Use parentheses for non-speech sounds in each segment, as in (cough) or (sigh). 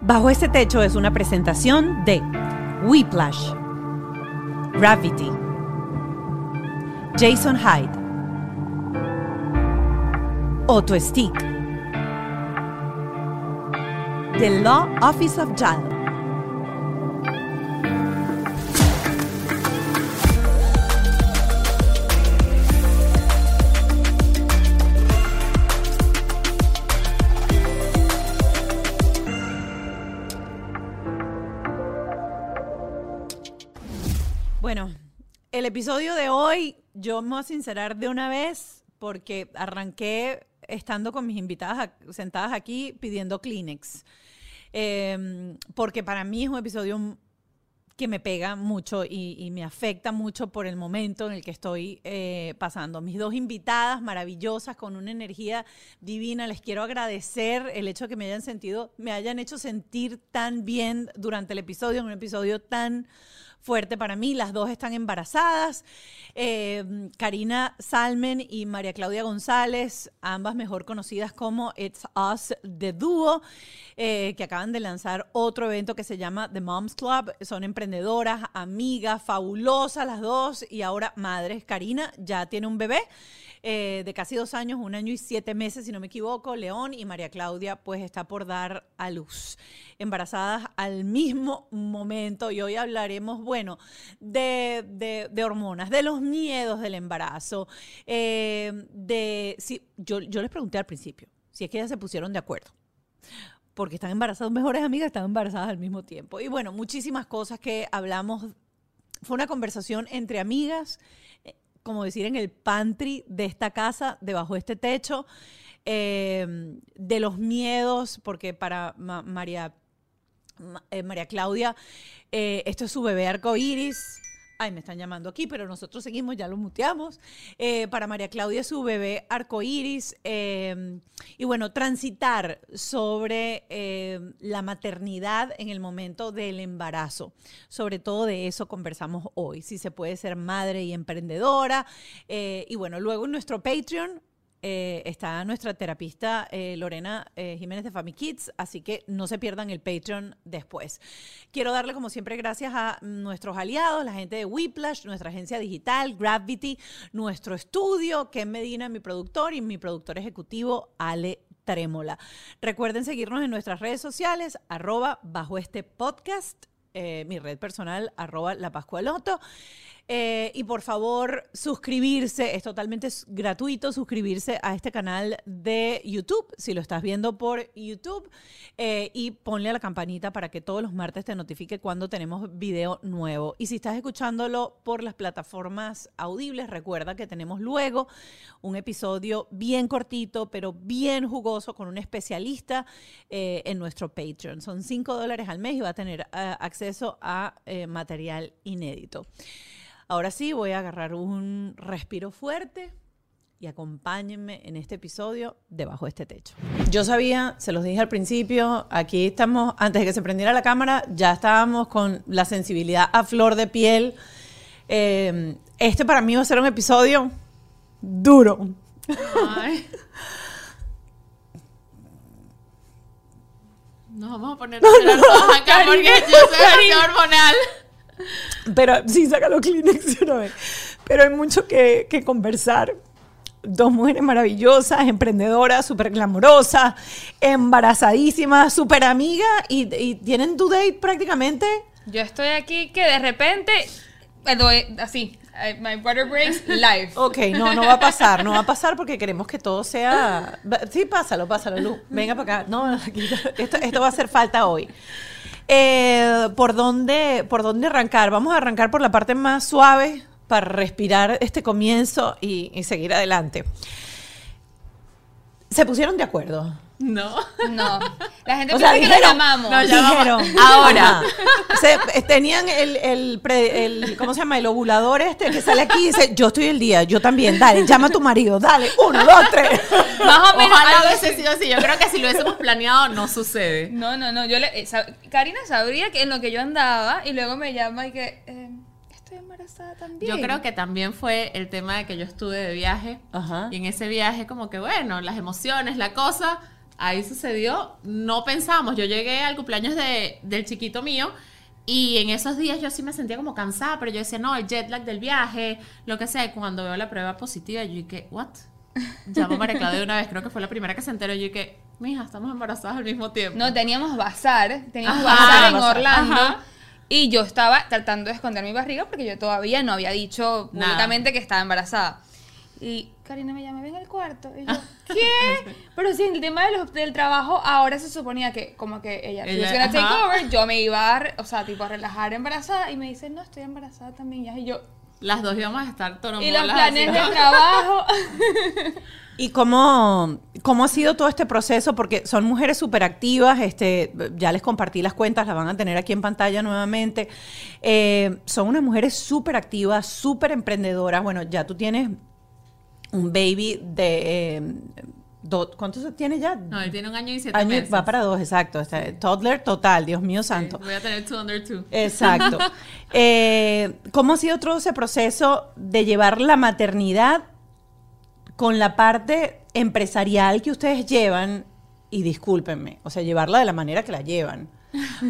Bajo este techo es una presentación de Whiplash, Gravity, Jason Hyde, Otto Stick, The Law Office of Jal. Episodio de hoy yo me voy a sincerar de una vez porque arranqué estando con mis invitadas sentadas aquí pidiendo Kleenex. Eh, porque para mí es un episodio que me pega mucho y, y me afecta mucho por el momento en el que estoy eh, pasando. Mis dos invitadas maravillosas con una energía divina, les quiero agradecer el hecho de que me hayan sentido, me hayan hecho sentir tan bien durante el episodio, en un episodio tan fuerte para mí. Las dos están embarazadas. Eh, Karina Salmen y María Claudia González, ambas mejor conocidas como It's Us The Duo, eh, que acaban de lanzar otro evento que se llama The Moms Club. Son emprendedoras, amigas, fabulosas las dos y ahora madres. Karina ya tiene un bebé. Eh, de casi dos años, un año y siete meses, si no me equivoco, León y María Claudia, pues está por dar a luz, embarazadas al mismo momento. Y hoy hablaremos, bueno, de, de- hormonas, de los miedos del embarazo, eh, de, sí, yo, yo les pregunté al principio si es que ellas se pusieron de acuerdo porque están embarazadas, mejores amigas están embarazadas al mismo tiempo. Y bueno, muchísimas cosas que hablamos. Fue una conversación entre amigas, como decir, en el pantry de esta casa, debajo de este techo, eh, de los miedos, porque para Ma- María, Ma- eh, María Claudia, eh, esto es su bebé arcoíris. Ay, me están llamando aquí, pero nosotros seguimos, ya lo muteamos. Eh, para María Claudia, su bebé arcoíris. eh, y bueno, transitar sobre eh, la maternidad en el momento del embarazo. Sobre todo de eso conversamos hoy. Si se puede ser madre y emprendedora. eh, y bueno, luego en nuestro Patreon eh, está nuestra terapista eh, Lorena eh, Jiménez de Family Kids, así que no se pierdan el Patreon después. Quiero darle, como siempre, gracias a nuestros aliados, la gente de Whiplash, nuestra agencia digital, Gravity, nuestro estudio, Ken Medina, mi productor, y mi productor ejecutivo, Ale Trémola. Recuerden seguirnos en nuestras redes sociales, arroba bajo este podcast, mi red personal, arroba la Pascualoto. Eh, y por favor, suscribirse, es totalmente gratuito suscribirse a este canal de YouTube, si lo estás viendo por YouTube, eh, y ponle a la campanita para que todos los martes te notifique cuando tenemos video nuevo. Y si estás escuchándolo por las plataformas audibles, recuerda que tenemos luego un episodio bien cortito, pero bien jugoso, con un especialista eh, en nuestro Patreon. Son 5 dólares al mes y va a tener acceso a material inédito. Ahora sí, voy a agarrar un respiro fuerte y acompáñenme en este episodio debajo de este techo. Yo sabía, se los dije al principio, aquí estamos, antes de que se prendiera la cámara, ya estábamos con la sensibilidad a flor de piel. Eh, este para mí va a ser un episodio duro. (laughs) Nos vamos a poner llorar todas acá porque yo soy hormonal. Pero sí, saca los Kleenex una vez. Pero hay mucho que, que conversar. Dos mujeres maravillosas, emprendedoras, súper glamorosas, embarazadísimas, súper amigas y, y tienen due date prácticamente. Yo estoy aquí que de repente, doy así, my water breaks live. Ok, no, no va a pasar, no va a pasar porque queremos que todo sea... Sí, pásalo, pásalo, Lu. Venga para acá. No, esto, esto va a hacer falta hoy. Eh, ¿por, dónde, ¿Por dónde arrancar? Vamos a arrancar por la parte más suave para respirar este comienzo y, y seguir adelante. Se pusieron de acuerdo. No. No. La gente O sea, piensa que dijeron, nos llamamos. No, ya dijeron, ahora, se- eh, tenían el, el, pre- el- ¿cómo se llama? El ovulador este que sale aquí y dice, yo estoy el día, yo también, dale, llama a tu marido, dale, uno, dos, tres. Más o menos Ojalá algo hubiese sido así. Yo creo que si lo hubiésemos planeado, no sucede. No, no, no. Yo le, eh, sab- Karina sabría que en lo que yo andaba y luego me llama y que eh, estoy embarazada también. Yo creo que también fue el tema de que yo estuve de viaje. Ajá. Y en ese viaje, como que bueno, las emociones, la cosa. Ahí sucedió. No pensamos, yo llegué al cumpleaños de, del chiquito mío y en esos días yo sí me sentía como cansada, pero yo decía, no, el jet lag del viaje, lo que sea. Y cuando veo la prueba positiva, yo dije, ¿what? (laughs) Llamo a María Claudia de una vez, creo que fue la primera que se enteró. Yo dije, mija, estamos embarazadas al mismo tiempo. No, teníamos bazar, teníamos Ajá, bazar en bazar. Orlando. Ajá. Y yo estaba tratando de esconder mi barriga porque yo todavía no había dicho Nada. públicamente que estaba embarazada. Y Karina me llama, ven al cuarto. Y yo, ¿qué? (laughs) Pero si en el tema de los- del trabajo, ahora se suponía que como que ella, Ella- was gonna take ajá. over, yo me iba a, o sea, tipo a relajar embarazada. Y me dice, no, estoy embarazada también. ya. Y yo, Las dos íbamos a estar y torombolas. los planes así. de trabajo. (laughs) ¿Y cómo, cómo ha sido todo este proceso? Porque son mujeres súper activas, este, ya les compartí las cuentas, las van a tener aquí en pantalla nuevamente. Eh, son unas mujeres súper activas, súper emprendedoras. Bueno, ya tú tienes un baby de... eh, do- ¿Cuántos tienes ya? No, él tiene un año y siete Año- meses. va para dos, exacto. Está- toddler total, Dios mío santo. Voy a tener two under two. Exacto. (laughs) Eh, ¿Cómo ha sido todo ese proceso de llevar la maternidad con la parte empresarial que ustedes llevan? Y discúlpenme, o sea, llevarla de la manera que la llevan.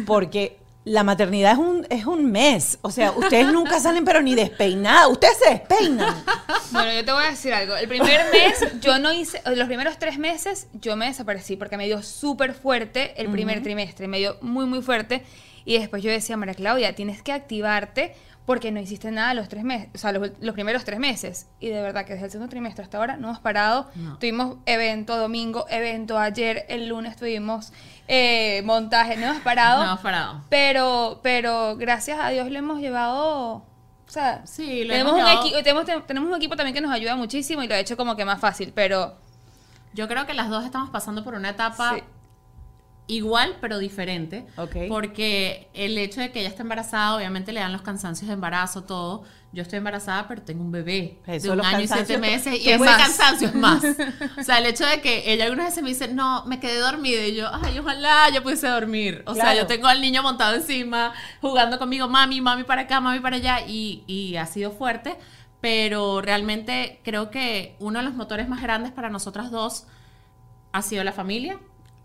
Porque la maternidad es un, es un mes. O sea, ustedes nunca (laughs) salen pero ni despeinadas. Ustedes se despeinan. Bueno, yo te voy a decir algo. El primer mes, yo no hice, los primeros tres meses, yo me desaparecí porque me dio súper fuerte el primer trimestre, me dio muy, muy fuerte. Y después yo decía, María Claudia, tienes que activarte porque no hiciste nada los tres meses, o sea, los, los primeros tres meses. Y de verdad que desde el segundo trimestre hasta ahora no hemos parado. No. Tuvimos evento domingo, evento ayer, el lunes tuvimos eh, montaje, no hemos parado. No hemos parado. Pero, pero gracias a Dios lo hemos llevado. O sea, Sí, lo tenemos, hemos un llevado- equi- tenemos, te- tenemos un equipo también que nos ayuda muchísimo y lo ha hecho como que más fácil, pero Yo creo que las dos estamos pasando por una etapa Sí. igual, pero diferente. Ok. Porque el hecho de que ella está embarazada, obviamente le dan los cansancios de embarazo, todo. Yo estoy embarazada, pero tengo un bebé Eso, de un año y siete meses. Y ¿qué ese más? cansancio es más. (laughs) O sea, el hecho de que ella algunas veces me dice, no, me quedé dormida. Y yo, ay, ojalá yo pudiese dormir. O sea, Claro. yo tengo al niño montado encima, jugando conmigo, mami, mami para acá, mami para allá. Y, y ha sido fuerte. Pero realmente creo que uno de los motores más grandes para nosotras dos ha sido la familia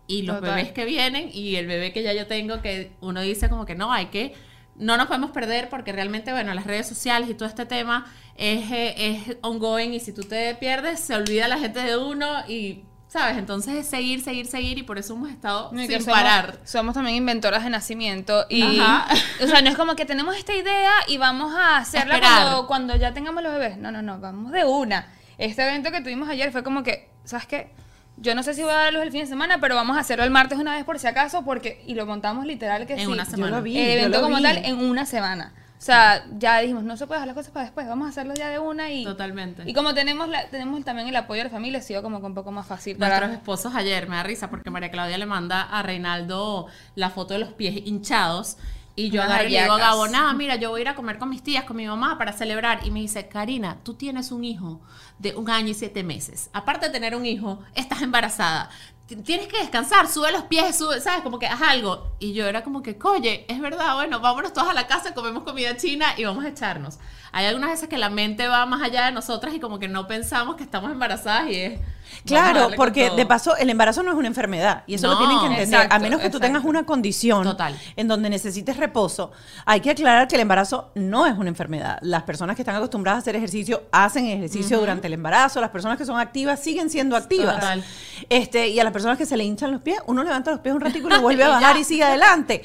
y los Total. bebés que vienen y el bebé que ya yo tengo que uno dice como que no, hay que, no nos podemos perder porque realmente, bueno, las redes sociales y todo este tema es, eh, es ongoing y si tú te pierdes se olvida la gente de uno y, ¿sabes? Entonces es seguir, seguir, seguir y por eso hemos estado y sin somos, parar. somos también inventoras de nacimiento y Ajá. (laughs) o sea, no es como que tenemos esta idea y vamos a hacerla cuando, cuando ya tengamos los bebés. No, no, no, vamos de una. Este evento que tuvimos ayer fue como que, ¿sabes qué? Yo no sé si voy a darlos el fin de semana, pero vamos a hacerlo el martes una vez por si acaso, porque, y lo montamos literal que En sí. una Yo semana. lo vi. el yo evento lo como vi. tal en una semana. O sea, ya dijimos, no se puede dejar las cosas para después, vamos a hacerlo ya de una y... Totalmente. Y como tenemos la, tenemos también el apoyo de la familia, ha sido como que un poco más fácil. Nuestros Para, esposos ayer, me da risa porque María Claudia le manda a Reinaldo la foto de los pies hinchados y yo Unas agarro y le digo a. Gabo, nada, mira, yo voy a ir a comer con mis tías, con mi mamá para celebrar. Y me dice, Karina, tú tienes un hijo de un año y siete meses. Aparte de tener un hijo, estás embarazada. Tienes que descansar, sube los pies, sube, ¿sabes? Como que haz algo. Y yo era como que, oye, es verdad, bueno, vámonos todos a la casa, comemos comida china y vamos a echarnos. Hay algunas veces que la mente va más allá de nosotras y como que no pensamos que estamos embarazadas y es... Claro, porque de paso el embarazo no es una enfermedad y eso lo tienen que entender. exacto, a menos que tú tengas una condición Total. en donde necesites reposo, hay que aclarar que el embarazo no es una enfermedad. Las personas que están acostumbradas a hacer ejercicio hacen ejercicio durante el embarazo, las personas que son activas siguen siendo activas. Total. Este, y a las personas que se le hinchan los pies, uno levanta los pies un ratico y lo vuelve a (laughs) bajar y sigue adelante.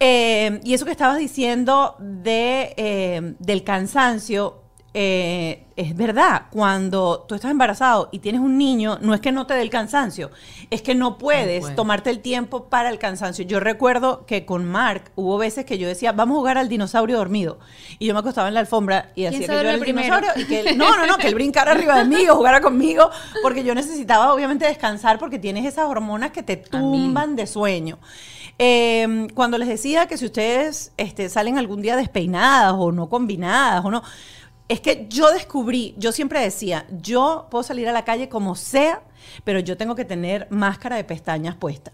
Eh, y eso que estabas diciendo de, eh, del cansancio, eh, es verdad, cuando tú estás embarazado y tienes un niño, no es que no te dé el cansancio, es que no puedes puedes. tomarte el tiempo para el cansancio. Yo recuerdo que con Mark hubo veces que yo decía, vamos a jugar al dinosaurio dormido. Y yo me acostaba en la alfombra y hacía que yo era el primero? dinosaurio y que él, no, no, no, que él (laughs) brincara arriba de mí o jugara conmigo, porque yo necesitaba obviamente descansar porque tienes esas hormonas que te tumban de sueño. Eh, cuando les decía que si ustedes este, salen algún día despeinadas o no combinadas o no, es que yo descubrí, yo siempre decía, yo puedo salir a la calle como sea, pero yo tengo que tener máscara de pestañas puesta.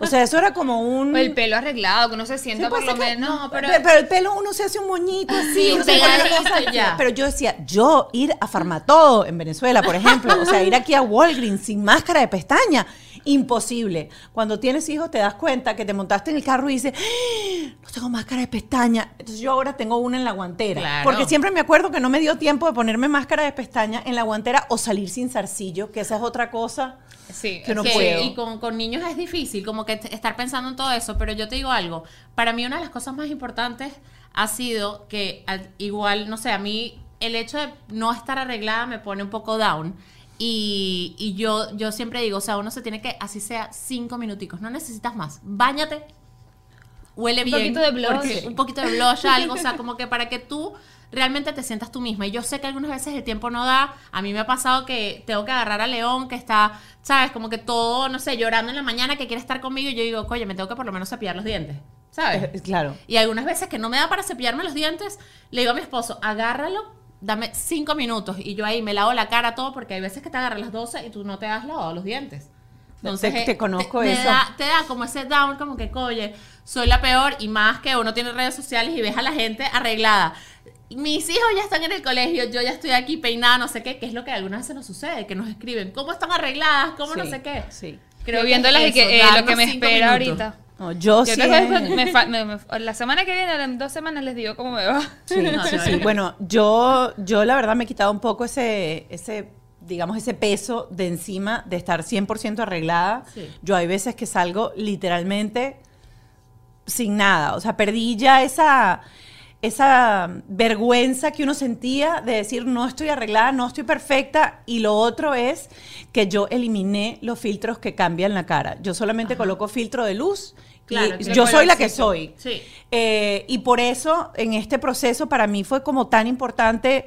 O sea, eso era como un... (laughs) o el pelo arreglado, que uno se sienta Sí, por pues, lo menos. pero, pero, el pelo uno se hace un moñito así, Sí, cosa- ya. Pero yo decía, yo ir a Farmatodo en Venezuela, por ejemplo, o sea, ir aquí a Walgreens sin máscara de pestaña. Imposible. Cuando tienes hijos te das cuenta que te montaste en el carro y dices, "Ah, no tengo máscara de pestaña. Entonces yo ahora tengo una en la guantera. Claro. Porque siempre me acuerdo que no me dio tiempo de ponerme máscara de pestaña en la guantera o salir sin zarcillo, que esa es otra cosa. Sí, Que no Que- puedo. Y con, con niños es difícil, como que estar pensando en todo eso, pero yo te digo algo, para mí una de las cosas más importantes ha sido que al- igual, no sé, a mí el hecho de no estar arreglada me pone un poco down. Y, y yo, yo siempre digo, o sea, uno se tiene que, así sea, cinco minuticos, no necesitas más. Báñate, huele Un bien. poquito de blush. Un poquito de blush, algo, o sea, como que para que tú realmente te sientas tú misma. Y yo sé que algunas veces el tiempo no da. A mí me ha pasado que tengo que agarrar a León, que está, ¿sabes? Como que todo, no sé, llorando en la mañana, que quiere estar conmigo. Y yo digo, oye, me tengo que por lo menos cepillar los dientes, ¿sabes? Claro. Y algunas veces que no me da para cepillarme los dientes, le digo a mi esposo, agárralo, dame cinco minutos. Y yo ahí me lavo la cara todo, porque hay veces que te agarran las 12 y tú no te has lavado los dientes. Entonces, Te- te eh, conozco te eso. Da, te da como ese down, como que, oye, soy la peor. Y más que uno tiene redes sociales y ves a la gente arreglada. Mis hijos ya están en el colegio, yo ya estoy aquí peinada, no sé qué, que es lo que algunas veces nos sucede, que nos escriben, ¿cómo están arregladas? ¿Cómo no sé qué? Sí. Creo viéndolas y es que eso, eh, lo que me espera minutos. ahorita. No, yo Yo sí. me fa- me- me- la semana que viene, en dos semanas, les digo cómo me va. Sí, No, sí, sí. Bueno, yo, yo la verdad me he quitado un poco ese, ese, digamos, ese peso de encima de estar 100% arreglada. Sí. Yo hay veces que salgo literalmente sin nada. O sea, perdí ya esa, esa vergüenza que uno sentía de decir no estoy arreglada, no estoy perfecta. Y lo otro es que yo eliminé los filtros que cambian la cara. Yo solamente coloco filtro de luz. Claro, yo soy la que soy. Sí. Eh, y por eso, en este proceso, para mí fue como tan importante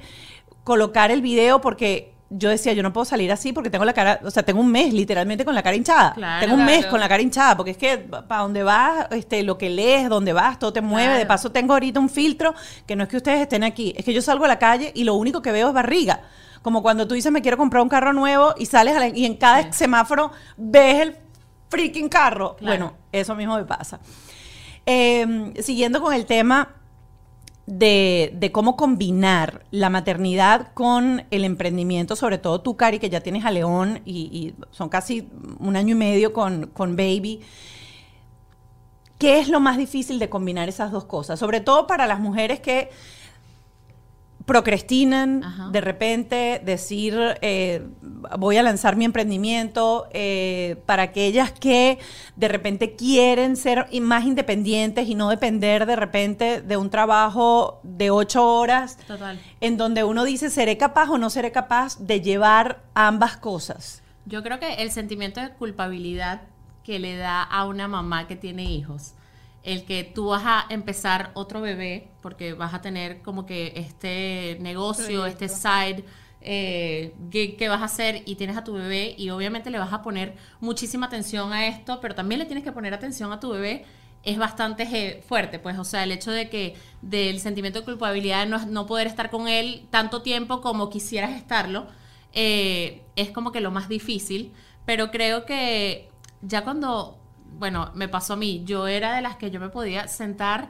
colocar el video porque yo decía, yo no puedo salir así porque tengo la cara, o sea, tengo un mes literalmente con la cara hinchada. Claro. tengo un mes Claro. con la cara hinchada porque es que para donde vas, este, lo que lees, donde vas, todo te mueve. De paso, tengo ahorita un filtro que no es que ustedes estén aquí, es que yo salgo a la calle y lo único que veo es barriga. Como cuando tú dices, me quiero comprar un carro nuevo y sales a la- y en cada semáforo ves el freaking carro. Claro. Bueno, eso mismo me pasa. Eh, siguiendo con el tema de, de cómo combinar la maternidad con el emprendimiento, sobre todo tú, Cari, que ya tienes a León y, y son casi un año y medio con, con Baby. ¿Qué es lo más difícil de combinar esas dos cosas? Sobre todo para las mujeres que procrastinan Ajá. de repente decir eh, voy a lanzar mi emprendimiento eh, para aquellas que de repente quieren ser más independientes y no depender de repente de un trabajo de ocho horas Total. en donde uno dice seré capaz o no seré capaz de llevar ambas cosas Yo creo que el sentimiento de culpabilidad que le da a una mamá que tiene hijos, el que tú vas a empezar otro bebé, porque vas a tener como que este negocio, este side eh, gig que vas a hacer y tienes a tu bebé y obviamente le vas a poner muchísima atención a esto, pero también le tienes que poner atención a tu bebé es bastante eh, fuerte, pues, o sea, el hecho de que del sentimiento de culpabilidad de no, no poder estar con él tanto tiempo como quisieras estarlo, eh, es como que lo más difícil, pero creo que ya cuando, bueno, me pasó a mí, yo era de las que yo me podía sentar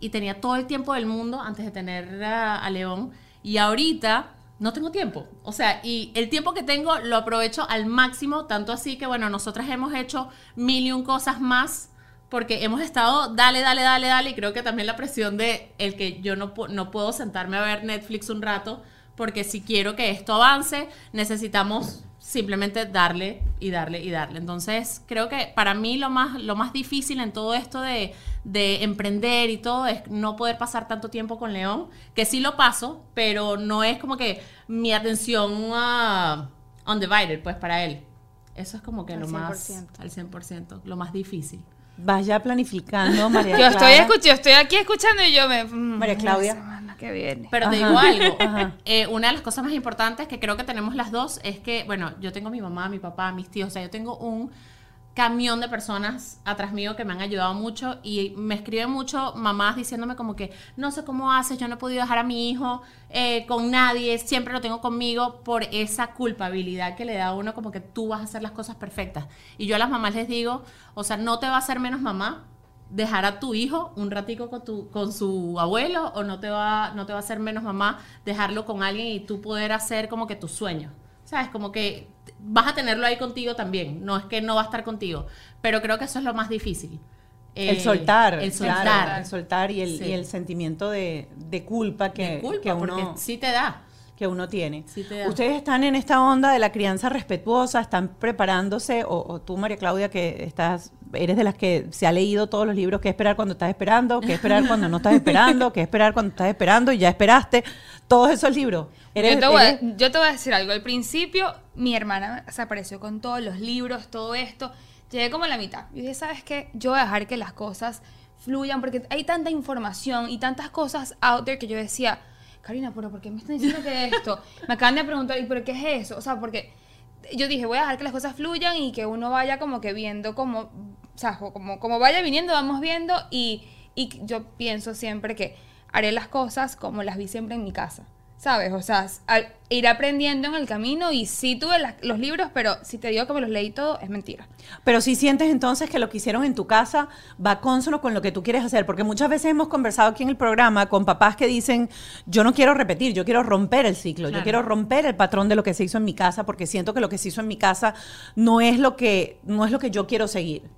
y tenía todo el tiempo del mundo antes de tener a, León. Y ahorita no tengo tiempo, o sea, y el tiempo que tengo lo aprovecho al máximo, tanto así que, bueno, nosotras hemos hecho mil y un cosas más porque hemos estado dale, dale, dale, dale, y creo que también la presión de el que yo no, no puedo sentarme a ver Netflix un rato, porque si quiero que esto avance, necesitamos simplemente darle y darle y darle. Entonces, creo que para mí lo más, lo más difícil en todo esto de, de emprender y todo es no poder pasar tanto tiempo con León, que sí lo paso, pero no es como que mi atención ah, undivided, pues para él. Eso es como que Al lo más 100%. al 100%, lo más difícil. Vas ya planificando (laughs) María Yo estoy, escuch- yo estoy aquí escuchando y yo me... mm, María Claudia. La semana que viene. Pero te Ajá, digo algo, (laughs) eh, una de las cosas más importantes que creo que tenemos las dos es que, bueno, yo tengo a mi mamá, a mi papá, a mis tíos, o sea, yo tengo un camión de personas atrás mío que me han ayudado mucho y me escriben mucho mamás diciéndome como que no sé cómo haces, yo no he podido dejar a mi hijo eh, con nadie, siempre lo tengo conmigo por esa culpabilidad que le da a uno como que tú vas a hacer las cosas perfectas. Y yo a las mamás les digo, o sea, no te va a hacer menos mamá dejar a tu hijo un ratico con, tu, con su abuelo o no te, va, no te va a hacer menos mamá dejarlo con alguien y tú poder hacer como que tus sueños. ¿Sabes? Como que vas a tenerlo ahí contigo también. No es que no va a estar contigo. Pero creo que eso es lo más difícil. el Eh, soltar, El claro, soltar. el soltar y el, Sí. y el sentimiento de, de culpa que, De culpa, que uno, porque sí te da. Que uno tiene. Sí. Ustedes están en esta onda de la crianza respetuosa, están preparándose, o, o tú, María Claudia, que estás, eres de las que se ha leído todos los libros, qué esperar cuando estás esperando, qué esperar (laughs) cuando no estás esperando, qué esperar cuando estás esperando y ya esperaste, todos esos libros. Eres- yo, te voy a, eres- yo te voy a decir algo. Al principio, mi hermana se apareció con todos los libros, todo esto. Llegué como a la mitad. Y dije, ¿sabes qué? Yo voy a dejar que las cosas fluyan porque hay tanta información y tantas cosas out there que yo decía, Karina, pero ¿por qué me están diciendo que esto? Me acaban de preguntar, ¿y por qué es eso? O sea, porque yo dije, voy a dejar que las cosas fluyan y que uno vaya como que viendo como, o sea, como, como vaya viniendo, vamos viendo y, y yo pienso siempre que haré las cosas como las vi siempre en mi casa, ¿sabes? O sea, al- ir aprendiendo en el camino y sí tuve las- los libros, pero si te digo que me los leí todo, es mentira. Pero si sientes entonces que lo que hicieron en tu casa va consono con lo que tú quieres hacer, porque muchas veces hemos conversado aquí en el programa con papás que dicen, yo no quiero repetir, yo quiero romper el ciclo, yo Claro. quiero romper el patrón de lo que se hizo en mi casa, porque siento que lo que se hizo en mi casa no es lo que, no es lo que yo quiero seguir.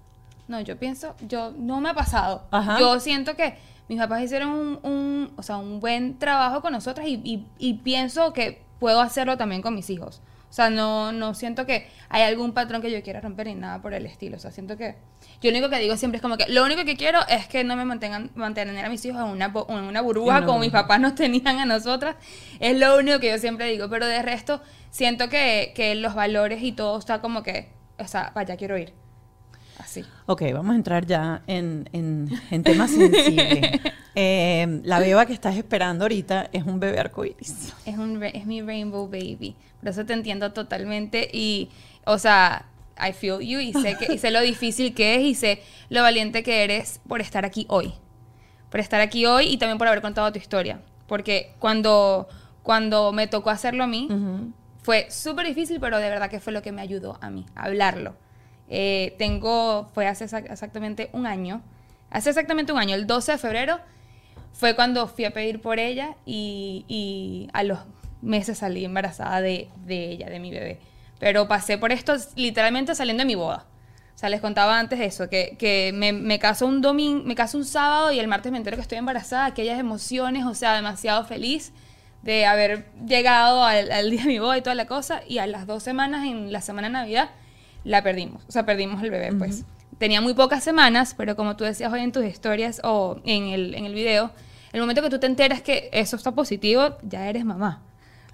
No, yo pienso, yo no me ha pasado. Ajá. Yo siento que mis papás hicieron un, un, o sea, un buen trabajo con nosotras y, y- y pienso que puedo hacerlo también con mis hijos. O sea, no, no siento que hay algún patrón que yo quiera romper ni nada por el estilo. O sea, siento que yo lo único que digo siempre es como que lo único que quiero es que no me mantengan mantener a mis hijos en una, en una burbuja una como mis papás nos tenían a nosotras. Es lo único que yo siempre digo. Pero de resto, siento que, que los valores y todo está como que, o sea, vaya, quiero ir. Así. Ok, vamos a entrar ya en, en, en temas sensibles. (laughs) Eh, la beba que estás esperando ahorita es un bebé arcoíris. Es, un, es mi rainbow baby. Por eso te entiendo totalmente. Y, o sea, I feel you y sé, que, y sé lo difícil que es y sé lo valiente que eres por estar aquí hoy. Por estar aquí hoy y también por haber contado tu historia. Porque cuando, cuando me tocó hacerlo a mí, fue súper difícil, pero de verdad que fue lo que me ayudó a mí, a hablarlo. Eh, tengo, fue hace exac- exactamente un año. Hace exactamente un año, el 12 de febrero, fue cuando fui a pedir por ella y, y a los meses salí embarazada de, de ella, de mi bebé. Pero pasé por esto literalmente saliendo de mi boda. O sea, les contaba antes eso, que, que me, me caso un domingo, me caso un sábado y el martes me entero que estoy embarazada, aquellas emociones, o sea, demasiado feliz de haber llegado al, al día de mi boda y toda la cosa, y a las dos semanas, en la semana de Navidad, la perdimos, o sea, perdimos el bebé, pues. Tenía muy pocas semanas, pero como tú decías hoy en tus historias o en el, en el video, el momento que tú te enteras que eso está positivo, ya eres mamá.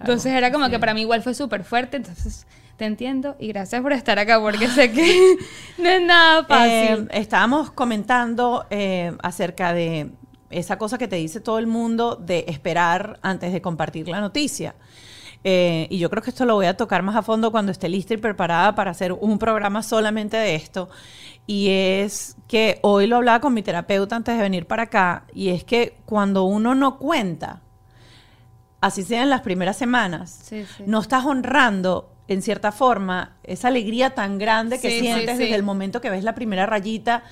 Entonces era como que para mí igual fue súper fuerte, entonces te entiendo y gracias por estar acá porque sé que (laughs) no es nada fácil. Eh, estábamos comentando eh, acerca de esa cosa que te dice todo el mundo de esperar antes de compartir la noticia. Eh, y yo creo que esto lo voy a tocar más a fondo cuando esté lista y preparada para hacer un programa solamente de esto. Y es que hoy lo hablaba con mi terapeuta antes de venir para acá, y es que cuando uno no cuenta, así sea en las primeras semanas, Sí, sí. no estás honrando en cierta forma esa alegría tan grande que Sí, sientes desde el momento que ves la primera rayita,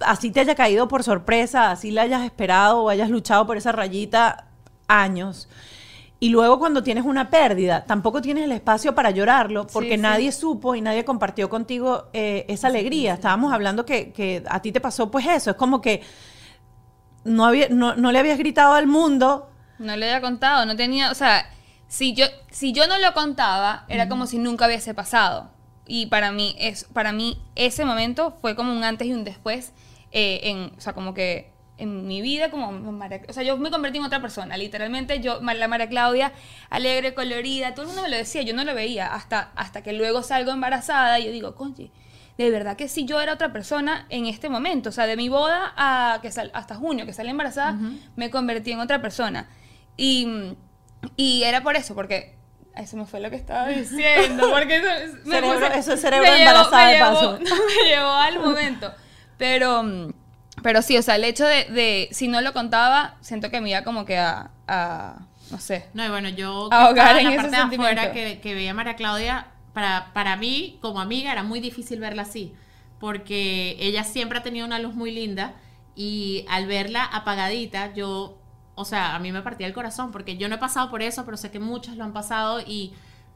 así te haya caído por sorpresa, así la hayas esperado o hayas luchado por esa rayita años. Y luego cuando tienes una pérdida, tampoco tienes el espacio para llorarlo porque Sí, sí. nadie supo y nadie compartió contigo eh, esa alegría. Estábamos hablando que, que a ti te pasó pues eso, es como que no, había, no, no le habías gritado al mundo. No le había contado, no tenía, o sea, si yo, si yo no lo contaba, era como si nunca hubiese pasado. Y para mí, es, para mí ese momento fue como un antes y un después, eh, en, o sea, como que en mi vida, como María- o sea, yo me convertí en otra persona, literalmente yo, la María Claudia, alegre, colorida, todo el mundo me lo decía, yo no lo veía, hasta, hasta que luego salgo embarazada y yo digo, conche, de verdad que si yo era otra persona en este momento, o sea, de mi boda a que sal- hasta junio, que salí embarazada, me convertí en otra persona. Y, y era por eso, porque eso me fue lo que estaba diciendo, (laughs) porque eso, me Cerebro- puse- eso es cerebro me llevó- embarazada me de llevó- (laughs) me llevó al momento. Pero, mm, pero sí, o sea, el hecho de, de si no lo contaba, siento que me iba como que a, a no sé. No, y bueno, yo Ahogar en la ese parte de afuera que, que veía a María Claudia, para, para mí, como amiga, era muy difícil verla así, porque ella siempre ha tenido una luz muy linda y al verla apagadita, yo, o sea, a mí me partía el corazón, porque yo no he pasado por eso, pero sé que muchas lo han pasado y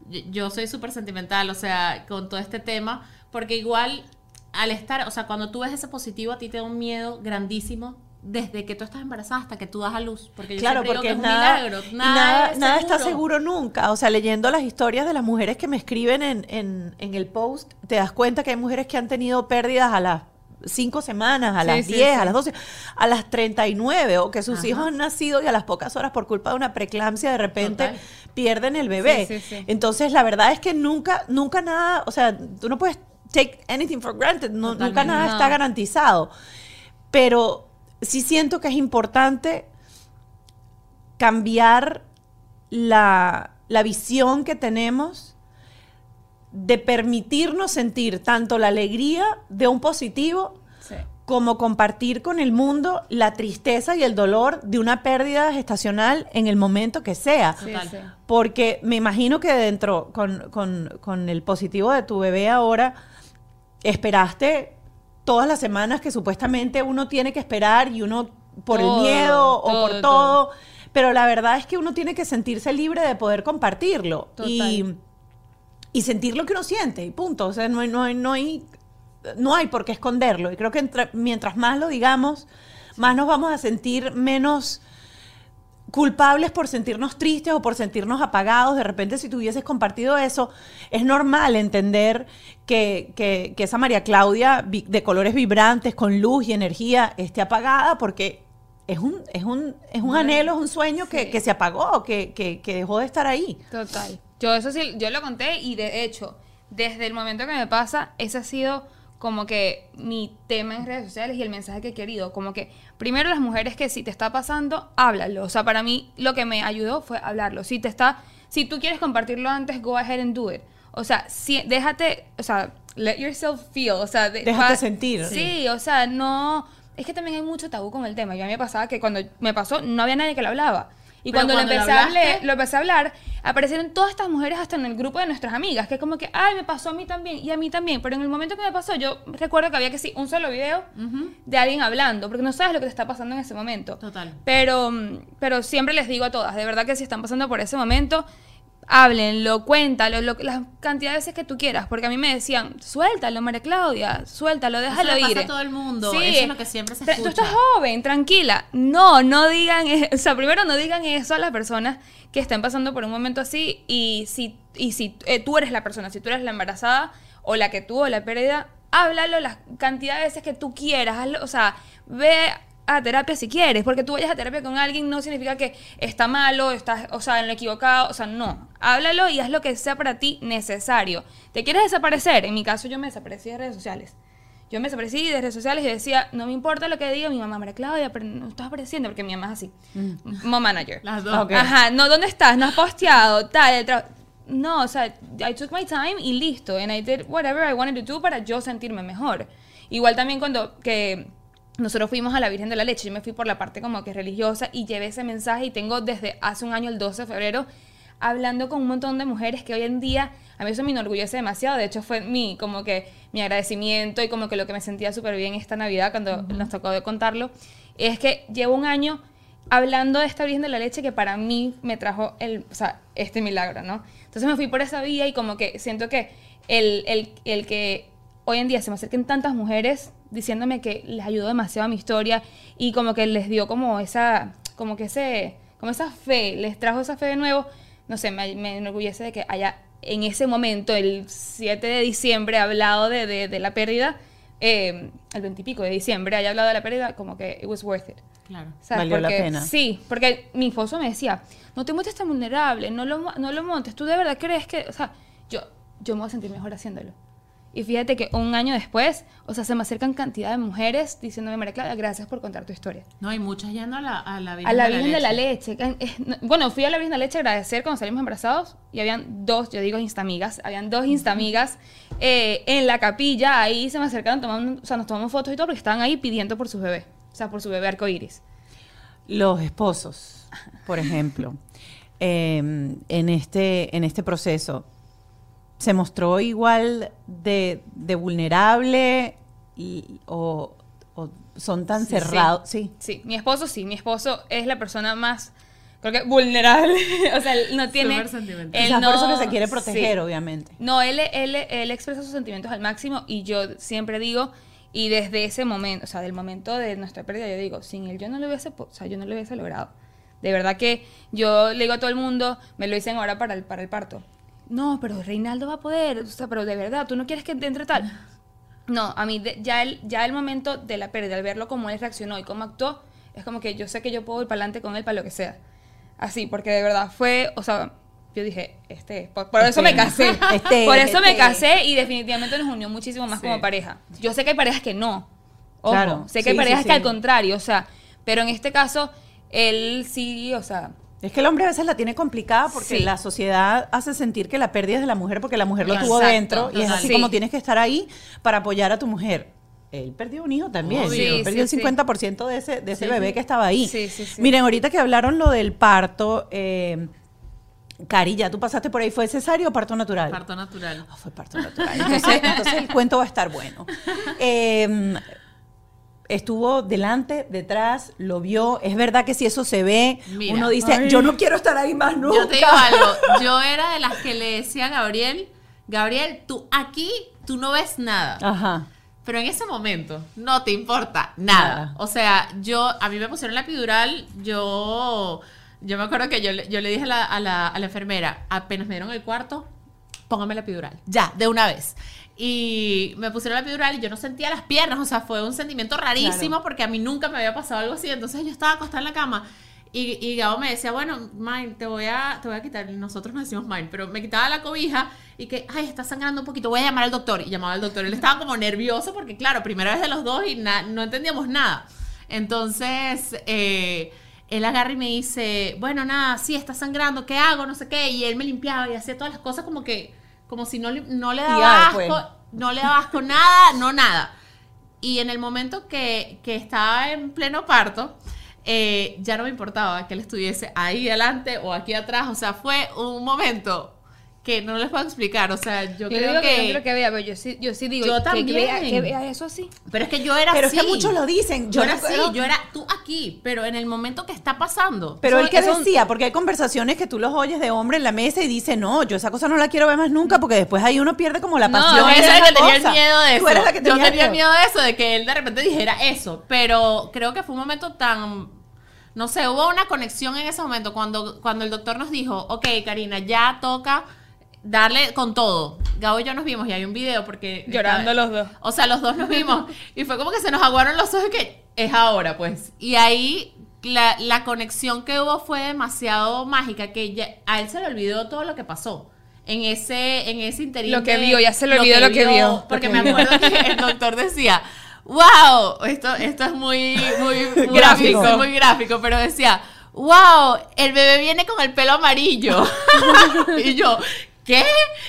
yo- yo soy súper sentimental, o sea, con todo este tema, porque igual al estar, o sea, cuando tú ves ese positivo, a ti te da un miedo grandísimo desde que tú estás embarazada hasta que tú das a luz. Porque yo Claro, digo porque que es un milagro. Nada, nada, es nada está seguro nunca. O sea, leyendo las historias de las mujeres que me escriben en, en- en el post, te das cuenta que hay mujeres que han tenido pérdidas a las cinco semanas, a Sí, las sí, 10, sí. a las 12, a las 39, o que sus Ajá. hijos han nacido y a las pocas horas por culpa de una preeclampsia de repente Total. pierden el bebé. Entonces, la verdad es que nunca, nunca nada, o sea, tú no puedes take anything for granted, no- nunca nada No. está garantizado. Pero sí siento que es importante cambiar la, la visión que tenemos de permitirnos sentir tanto la alegría de un positivo Sí. como compartir con el mundo la tristeza y el dolor de una pérdida gestacional en el momento que sea. Sí. Porque me imagino que dentro, con, con- con el positivo de tu bebé ahora, esperaste todas las semanas que supuestamente uno tiene que esperar y uno por Todo, el miedo o por todo. todo. Pero la verdad es que uno tiene que sentirse libre de poder compartirlo. Y, y sentir lo que uno siente, y punto. O sea, no hay, no hay, no hay, no hay por qué esconderlo. Y creo que entre- mientras más lo digamos, más nos vamos a sentir menos culpables por sentirnos tristes o por sentirnos apagados. De repente, si tuvieses compartido eso, es normal entender que, que- que esa María Claudia de colores vibrantes, con luz y energía, esté apagada porque es un, es un, es un anhelo, es un sueño que, Sí. que se apagó, que, que- que dejó de estar ahí. Total. Yo eso sí, yo lo conté y de hecho, desde el momento que me pasa, ese ha sido como que mi tema en redes sociales y el mensaje que he querido. Como que, primero las mujeres que si te está pasando, háblalo. O sea, para mí lo que me ayudó fue hablarlo. Si te está, si tú quieres compartirlo antes, go ahead and do it. O sea, si, déjate, o sea, let yourself feel. O sea, de- Déjate va- sentir. Sí, o sea, no. Es que también hay mucho tabú con el tema. Yo a mí me pasaba que cuando me pasó, no había nadie que lo hablaba. Y cuando, lo cuando lo empecé a hablar, lo empecé a hablar, aparecieron todas estas mujeres hasta en el grupo de nuestras amigas, que es como que, ay, me pasó a mí también y a mí también. Pero en el momento que me pasó, yo recuerdo que había que sí, un solo video de alguien hablando, porque no sabes lo que te está pasando en ese momento. Total. Pero, pero siempre les digo a todas, de verdad que si están pasando por ese momento, háblenlo, cuéntalo, lo, la cantidad de veces que tú quieras, porque a mí me decían, suéltalo, María Claudia, suéltalo, déjalo le pasa ir. a todo el mundo, eso es lo que siempre se tra- Tú escucha. estás joven, tranquila. No, no digan, e- o sea, primero no digan eso a las personas que estén pasando por un momento así y si, y si eh, tú eres la persona, si tú eres la embarazada o la que tuvo la pérdida, háblalo la cantidad de veces que tú quieras, hazlo, o sea, ve a terapia si quieres, porque tú vayas a terapia con alguien no significa que está malo, estás, o sea, en lo equivocado, o sea, no. Háblalo y haz lo que sea para ti necesario. ¿Te quieres desaparecer? En mi caso yo me desaparecí de redes sociales. Yo me desaparecí de redes sociales y decía, no me importa lo que diga mi mamá, María Claudia, pero no estás apareciendo, porque mi mamá es así. Mom manager. Las dos. Ok. Ajá, no, ¿dónde estás? No has posteado, tal, el No, o sea, I took my time y listo. And I did whatever I wanted to do para yo sentirme mejor. Igual también cuando que nosotros fuimos a la Virgen de la Leche, yo me fui por la parte como que religiosa y llevé ese mensaje y tengo desde hace un año, el 12 de febrero, hablando con un montón de mujeres que hoy en día, a mí eso me enorgullece demasiado, de hecho fue mi, como que mi agradecimiento y como que lo que me sentía súper bien esta Navidad cuando nos tocó de contarlo, es que llevo un año hablando de esta Virgen de la Leche que para mí me trajo el, o sea, este milagro, ¿no? Entonces me fui por esa vía y como que siento que el, el, el que hoy en día se me acerquen tantas mujeres diciéndome que les ayudó demasiado a mi historia y como que les dio como esa, como que ese, como esa fe, les trajo esa fe de nuevo, no sé, me, me enorgullece de que haya en ese momento, el 7 de diciembre, hablado de, de, de la pérdida, eh, el 20 y pico de diciembre, haya hablado de la pérdida, como que it was worth it. Claro. ¿Sabes? Valió la Porque- pena. Sí, porque mi esposo me decía, no te muestres tan vulnerable, no lo, no lo montes, tú de verdad crees que, o sea, yo, yo me voy a sentir mejor haciéndolo. Y fíjate que un año después, o sea, se me acercan cantidad de mujeres diciéndome, María Clara, gracias por contar tu historia. No, hay muchas yendo a la, a la Virgen A la de Virgen de la Leche. No- Bueno, fui a la Virgen de la Leche a agradecer cuando salimos embarazados y habían dos, yo digo instamigas, habían dos instamigas eh, en la capilla, ahí se me acercaron, tomando, o sea, nos tomamos fotos y todo porque estaban ahí pidiendo por sus bebés, o sea, por su bebé arcoíris. Los esposos, por ejemplo, (laughs) eh, en, este, en este proceso, ¿se mostró igual de, de vulnerable y- o, o son tan Sí, cerrados? Sí. Sí, mi esposo sí, mi esposo es la persona más creo que vulnerable. (laughs) o sea, él no tiene. Él Quizás por eso no- que se quiere sí. proteger, obviamente. No, él, él, él expresa sus sentimientos al máximo y yo siempre digo, y desde ese momento, o sea, del momento de nuestra pérdida, yo digo, sin él yo no lo hubiese, o sea, yo no lo hubiese logrado. De verdad que yo le digo a todo el mundo, me lo dicen ahora para el, para el parto. No, pero Reinaldo va a poder, o sea, pero de verdad, tú no quieres que entre tal. No, a mí de- ya, el, ya el momento de la pérdida, al verlo cómo él reaccionó y cómo actuó, es como que yo sé que yo puedo ir para adelante con él para lo que sea. Así, porque de verdad fue, o sea, yo dije, este, es, por, por eso me casé. (laughs) Este, por eso me este. casé y definitivamente nos unió muchísimo más Sí. como pareja. Yo sé que hay parejas que no. Ojo, Claro, sé que hay sí, parejas sí, que al contrario, o sea, pero en este caso, él sí, o sea, Es que el hombre a veces la tiene complicada porque Sí. la sociedad hace sentir que la pérdida es de la mujer porque la mujer lo tuvo dentro y es así Sí. como tienes que estar ahí para apoyar a tu mujer. Él perdió un hijo también. Él Sí, perdió sí, el 50% de ese, de ese Sí, bebé sí. que estaba ahí. Sí, sí, sí. Miren, ahorita que hablaron lo del parto, eh, Cari, ya tú pasaste por ahí, ¿fue cesárea o parto natural? Parto natural. Ah, fue parto natural. Entonces, entonces el cuento va a estar bueno. (laughs) Eh, estuvo delante, detrás, lo vio. Es verdad que si eso se ve, Mira. uno dice, yo no quiero estar ahí más nunca. Yo te digo algo, (laughs) yo era de las que le decía a Gabriel, Gabriel, tú aquí, tú no ves nada. Ajá. Pero en ese momento no te importa nada. Nada. O sea, yo, a mí me pusieron la epidural, yo, yo me acuerdo que yo, le- yo le dije a la, a, la, a la enfermera, apenas me dieron el cuarto, póngame la epidural, ya, de una vez. Y me pusieron la epidural y yo no sentía las piernas, o sea, fue un sentimiento rarísimo Claro. porque a mí nunca me había pasado algo así. Entonces yo estaba acostada en la cama y, y Gabo me decía, bueno, Mine, te voy a, te voy a quitar, y nosotros nos decimos Mine, pero me quitaba la cobija y que, ay, está sangrando un poquito, voy a llamar al doctor. Y llamaba al doctor. Él estaba como nervioso porque, claro, primera vez de los dos y no entendíamos nada. Entonces, eh, él agarra y me dice, bueno, nada, sí, está sangrando, ¿qué hago? No sé qué. Y él me limpiaba y hacía todas las cosas como que, como si no, le- no le daba Ya, asco, pues. no le daba asco nada, no nada. Y en el momento que, que estaba en pleno parto, eh, ya no me importaba que él estuviese ahí adelante o aquí atrás. O sea, fue un momento que no les puedo explicar. O sea, yo, yo, creo digo que, que... yo creo que vea, pero yo sí, yo sí digo Yo que- también. Que, vea, que vea eso así. Pero es que yo era Pero así. es que muchos lo dicen. Yo era así, yo era tú aquí, pero en el momento que está pasando. Pero él que decía, porque hay conversaciones que tú los oyes de hombre en la mesa y dice, no, yo esa cosa no la quiero ver más nunca porque después ahí uno pierde como la No, pasión. Yo de era la esa que tenía el miedo de Tú eso. eres la que Yo tenía tenía miedo de eso, de que él de repente dijera eso. Pero creo que fue un momento tan. No sé, hubo una conexión en ese momento cuando, cuando el doctor nos dijo, ok, Karina, ya toca darle con todo. Gabo y yo nos vimos y hay un video porque... Llorando los dos. O sea, los dos nos vimos (laughs) y fue como que se nos aguaron los ojos que es ahora, pues. Y ahí la, la conexión que hubo fue demasiado mágica, que ya- a él se le olvidó todo lo que pasó. En ese, en ese interín. Lo que vio, ya se le olvidó lo que vio. Porque me acuerdo que el (laughs) doctor decía, wow, esto, esto es muy, muy, muy (laughs) Gráfico. muy, muy gráfico, pero decía, wow, el bebé viene con el pelo amarillo. y yo, ¿qué?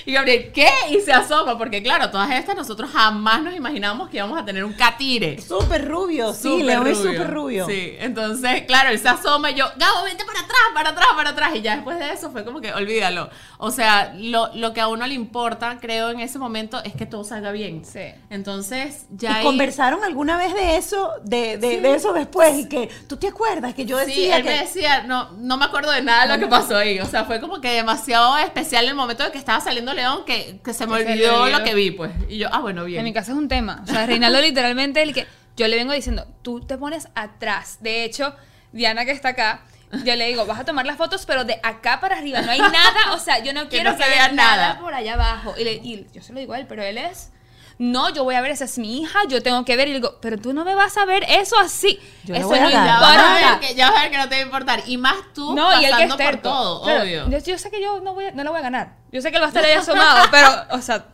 Y Gabriel, ¿qué? Y se asoma, porque claro, todas estas nosotros jamás nos imaginábamos que íbamos a tener un catire. Súper rubio, sí, Súper León es rubio. súper rubio. Sí, entonces, claro, él se asoma y yo, Gabo, vente para atrás, para atrás, para atrás. Y ya después de eso fue como que, olvídalo. O sea, lo, lo que a uno le importa, creo, en ese momento es que todo salga bien. Sí. Entonces, ¿Y ya ahí- conversaron alguna vez de eso, de, de, de eso después? Y que, ¿tú te acuerdas que yo Sí, decía él que... me decía, no, no me acuerdo de nada de lo que pasó ahí. O sea, fue como que demasiado especial el momento de que estaba saliendo León que, que se me Que se olvidó lo que vi, pues. Y yo, ah, bueno, bien. En mi casa es un tema. O sea, Reinaldo literalmente el que yo le vengo diciendo, tú te pones atrás. De hecho, Diana que está acá, yo le digo, vas a tomar las fotos, pero de acá para arriba no hay nada. O sea, yo no (laughs) Que quiero no que, se haya vea nada. nada. por allá abajo. Y, le- y yo se lo digo a él, pero él es. No, yo voy a ver, esa es mi hija, yo tengo que ver. Y le digo, pero tú no me vas a ver eso así. Yo eso voy a no dar. ya vas, a que, ya vas a ver que no te va a importar. Y más tú No, y él que es pasando por todo, Claro, obvio. Yo, yo sé que yo no, voy a- no la voy a ganar. Yo sé que él va a estar ahí asomado, pero, o sea,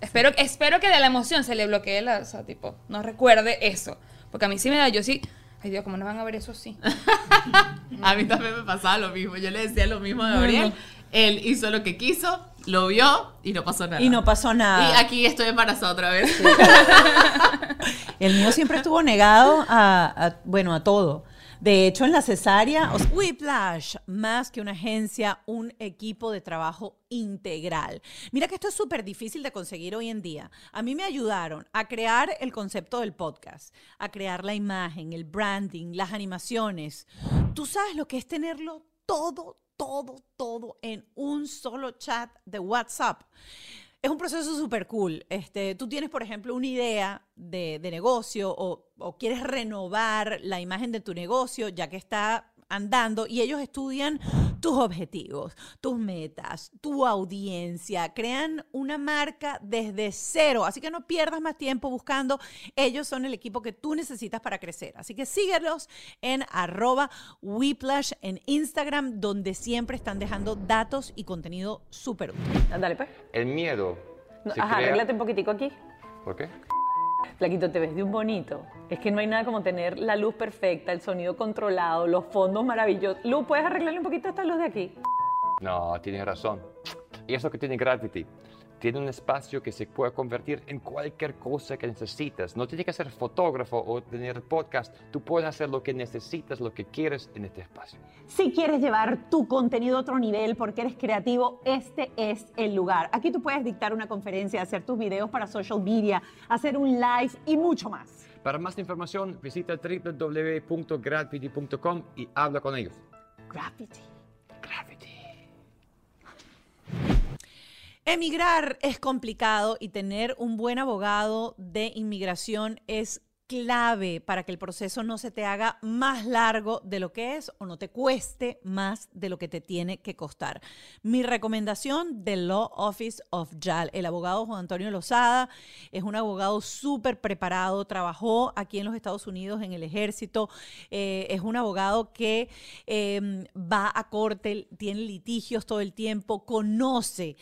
espero, espero que de la emoción se le bloquee la, o sea, tipo, no recuerde eso. Porque a mí sí me da, yo sí, ay Dios, ¿cómo no van a ver eso así? (laughs) A mí también me pasaba lo mismo. Yo le decía lo mismo a Gabriel. Él hizo lo que quiso, lo vio y no pasó nada. Y no pasó nada. Y aquí estoy embarazada otra vez. (laughs) El mío siempre estuvo negado a, a- bueno, a todo. De hecho, en la cesárea, o sea, Whiplash, más que una agencia, un equipo de trabajo integral. Mira que esto es súper difícil de conseguir hoy en día. A mí me ayudaron a crear el concepto del podcast, a crear la imagen, el branding, las animaciones. Tú sabes lo que es tenerlo todo, todo, todo en un solo chat de WhatsApp. Es un proceso súper cool. Este, tú tienes, por ejemplo, una idea de, de negocio o, o quieres renovar la imagen de tu negocio ya que está andando y ellos estudian tus objetivos, tus metas, tu audiencia, crean una marca desde cero, así que no pierdas más tiempo buscando, ellos son el equipo que tú necesitas para crecer, así que síguelos en arroba Whiplash en Instagram, donde siempre están dejando datos y contenido súper útil. Dale, pues. El miedo. No, ajá, crea- arréglate un poquitico aquí. ¿Por qué? Flaquito, te ves de un bonito. Es que no hay nada como tener la luz perfecta, el sonido controlado, los fondos maravillosos. Luz, ¿puedes arreglarle un poquito esta luz de aquí? No, tienes razón. Y eso que tiene Gravity. Tiene un espacio que se puede convertir en cualquier cosa que necesitas. No tienes que ser fotógrafo o tener podcast. Tú puedes hacer lo que necesitas, lo que quieres en este espacio. Si quieres llevar tu contenido a otro nivel porque eres creativo, este es el lugar. Aquí tú puedes dictar una conferencia, hacer tus videos para social media, hacer un live y mucho más. Para más información, visita www.gravity.com y habla con ellos. Gravity. Emigrar es complicado y tener un buen abogado de inmigración es clave para que el proceso no se te haga más largo de lo que es o no te cueste más de lo que te tiene que costar. Mi recomendación del Law Office of JAL, el abogado Juan Antonio Lozada, es un abogado súper preparado, trabajó aquí en los Estados Unidos en el ejército, eh, es un abogado que eh, va a corte, tiene litigios todo el tiempo, conoce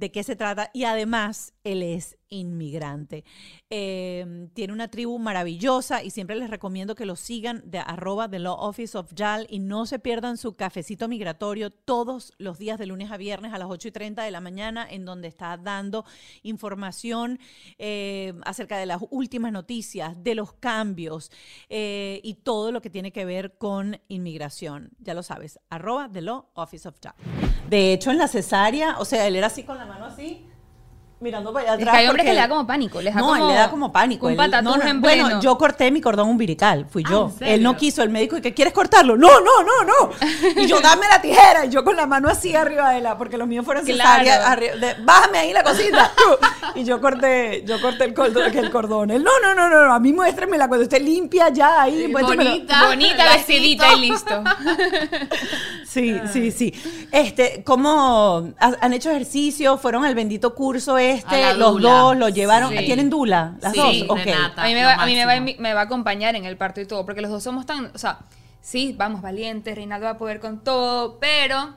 de qué se trata y además él es inmigrante. Eh, tiene una tribu maravillosa y siempre les recomiendo que lo sigan de arroba de Law Office of JAL y no se pierdan su cafecito migratorio todos los días de lunes a viernes a las 8 y 30 de la mañana en donde está dando información eh, acerca de las últimas noticias, de los cambios eh, y todo lo que tiene que ver con inmigración. Ya lo sabes, arroba Office of. De hecho, en la cesárea, o sea, él era así con la mano así, mirando para allá Es atrás. que hay hombres porque que le da él- como pánico. Les da no, él como le da como pánico. Un él- no, no, en Bueno, pleno. yo corté mi cordón umbilical, fui yo. ¿en serio? él no quiso, el médico, ¿y que quieres cortarlo? No, no, no, no. Y yo, dame la tijera. Y yo con la mano así arriba de la, porque los míos fueron Claro. de, bájame ahí la cosita. y yo corté, yo corté el cordón, el cordón. Él, no, no, no, no, no, a mí muéstremela cuando esté limpia ya ahí. muéstremela". bonita. Bonita, vestidita y listo. (laughs) Sí, sí, sí. Este, ¿cómo ha- han hecho ejercicio? ¿Fueron al bendito curso este? La Los dos lo llevaron. Sí. ¿Tienen dula? Las Sí, dos. Ok. Renata. A mí, me va, a mí me, va, máximo. me va a acompañar en el parto y todo, porque los dos somos tan, o sea, sí, vamos valientes, Reinaldo va a poder con todo, pero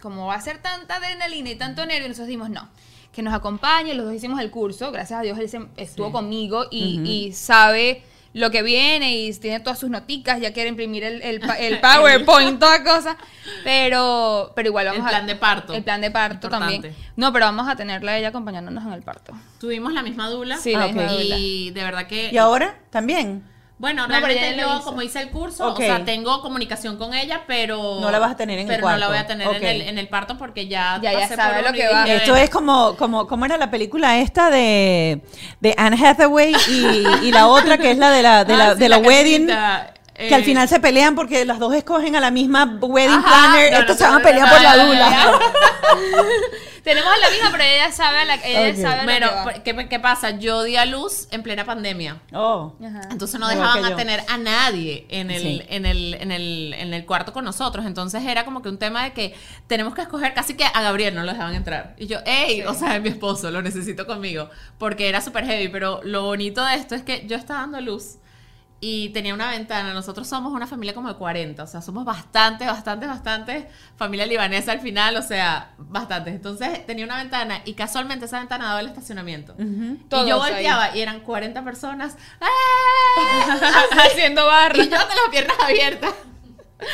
como va a ser tanta adrenalina y tanto nervio, nosotros dijimos no, que nos acompañe, los dos hicimos el curso, gracias a Dios él se- estuvo conmigo y, y sabe lo que viene y tiene todas sus noticas, ya quiere imprimir el, el, el PowerPoint, toda cosa, pero, pero igual vamos El a... plan de parto. El plan de parto Importante. también. No, pero vamos a tenerla ella acompañándonos en el parto. Tuvimos la misma dula. Sí, la misma Y de verdad que. ¿Y ahora? ¿También? Bueno, realmente ya yo, como hice el curso, o sea, tengo comunicación con ella, pero. No la vas a tener en el pero no la voy a tener en, el, en el parto porque ya. Ya- ya pasé sabe por lo que va. Esto es como, como, ¿cómo era la película esta de, de Anne Hathaway y, y la otra que es la de la, de (laughs) la, Ah, sí, de la, la wedding? casita, Que al eh, final se pelean porque las dos escogen a la misma wedding Ajá, planner. no, Estos no, se van a pelear por la dula. (laughs) Tenemos la misma, pero ella sabe, a la, ella sabe a lo Bueno, que. ¿qué, ¿qué pasa? Yo di a luz en plena pandemia. Oh. Ajá. Entonces no dejaban a tener a nadie en el, Sí. en, el, en, el, en el cuarto con nosotros. Entonces era como que un tema de que tenemos que escoger casi que a Gabriel no lo dejaban entrar. Y yo, hey, o sea, mi esposo, lo necesito conmigo. Porque era súper heavy. Pero lo bonito de esto es que yo estaba dando luz y tenía una ventana. Nosotros somos una familia como de 40. O sea, somos bastante, bastante, bastante familia libanesa al final. O sea, bastantes. Entonces tenía una ventana y casualmente esa ventana daba el estacionamiento. Y yo ahí. volteaba y eran 40 personas. ¡Ah! (laughs) Haciendo barra. Y yo con las piernas abiertas.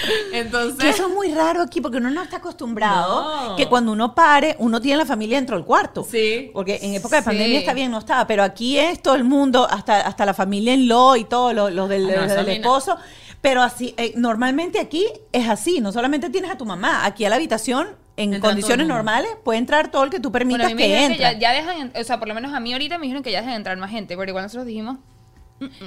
(laughs) Entonces. Que eso es muy raro aquí porque uno no está acostumbrado No. que cuando uno pare, uno tiene la familia dentro del cuarto. Sí. Porque en época de Sí. pandemia está bien, no estaba, pero aquí es todo el mundo, hasta, hasta la familia en lo y todo, los, del, Ah, no, del esposo. Pero así, eh, normalmente aquí es así, no solamente tienes a tu mamá, aquí a la habitación, en Entra condiciones normales, puede entrar todo el que tú Bueno, permitas a mí me que entre. ya, ya dejan, o sea, por lo menos a mí ahorita me dijeron que ya dejan entrar más gente, pero igual nosotros dijimos,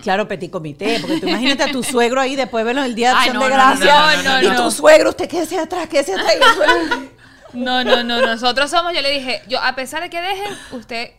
Claro, petit comité, porque tú imagínate a tu suegro ahí, después verlo el día de Ay, acción no, de no, no, no, no, y tu suegro, usted quédese atrás, quédese atrás. y el suegro- No, no, no, nosotros somos, yo le dije, yo a pesar de que dejen, usted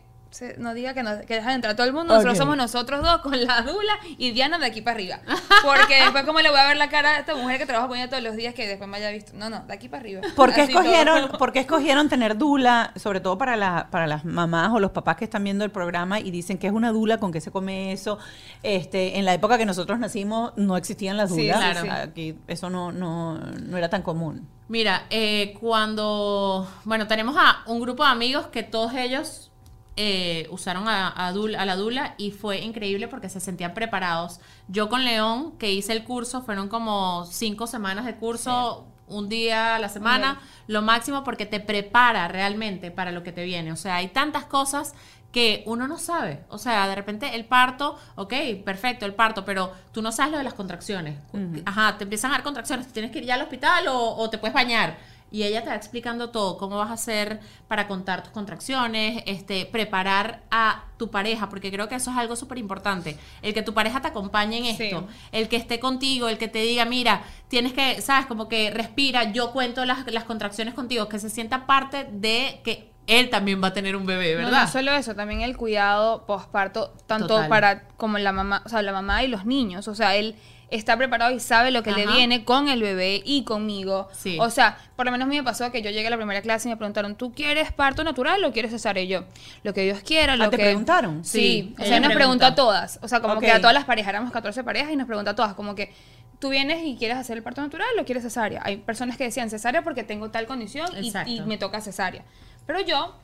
no diga que, no, que dejan entrar todo el mundo, nosotros somos nosotros dos con la dula y Diana de aquí para arriba. Porque después como le voy a ver la cara a esta mujer que trabaja con ella todos los días que después me haya visto. No, no, de aquí para arriba. ¿Por qué, Así todo. escogieron, ¿Por qué escogieron tener dula, sobre todo para, la- para las mamás o los papás que están viendo el programa y dicen que es una dula, con qué se come eso? Este, en la época que nosotros nacimos no existían las Sí, dulas. claro. sí. Aquí eso no, no, no era tan común. Mira, eh, cuando, bueno, tenemos a un grupo de amigos que todos ellos eh, usaron a, a a la Dula y fue increíble porque se sentían preparados. Yo con León, que hice el curso, fueron como cinco semanas de curso, un día a la semana, lo máximo porque te prepara realmente para lo que te viene. O sea, hay tantas cosas que uno no sabe. O sea, de repente el parto, ok, perfecto, el parto, pero tú no sabes lo de las contracciones. Ajá, te empiezan a dar contracciones, tienes que ir ya al hospital o, o te puedes bañar. Y ella te va explicando todo, cómo vas a hacer para contar tus contracciones, este, preparar a tu pareja, porque creo que eso es algo súper importante. El que tu pareja te acompañe en Sí. esto, el que esté contigo, el que te diga, mira, tienes que, sabes, como que respira, yo cuento las, las contracciones contigo, que se sienta parte de que él también va a tener un bebé, No, ¿verdad? No, solo eso, también el cuidado postparto, tanto Total. para como la mamá, o sea, la mamá y los niños. O sea, él está preparado y sabe lo que le viene con el bebé y conmigo. Sí. O sea, por lo menos a mí me pasó que yo llegué a la primera clase y me preguntaron, ¿tú quieres parto natural o quieres cesárea? Y yo, lo que Dios quiera, lo Ah, ¿te que... preguntaron? Sí, Sí, o sea, nos preguntó a todas. O sea, como que a todas las parejas, éramos 14 parejas y nos preguntó a todas, como que... ¿Tú vienes y quieres hacer el parto natural o quieres cesárea? Hay personas que decían cesárea porque tengo tal condición y, y me toca cesárea. Pero yo,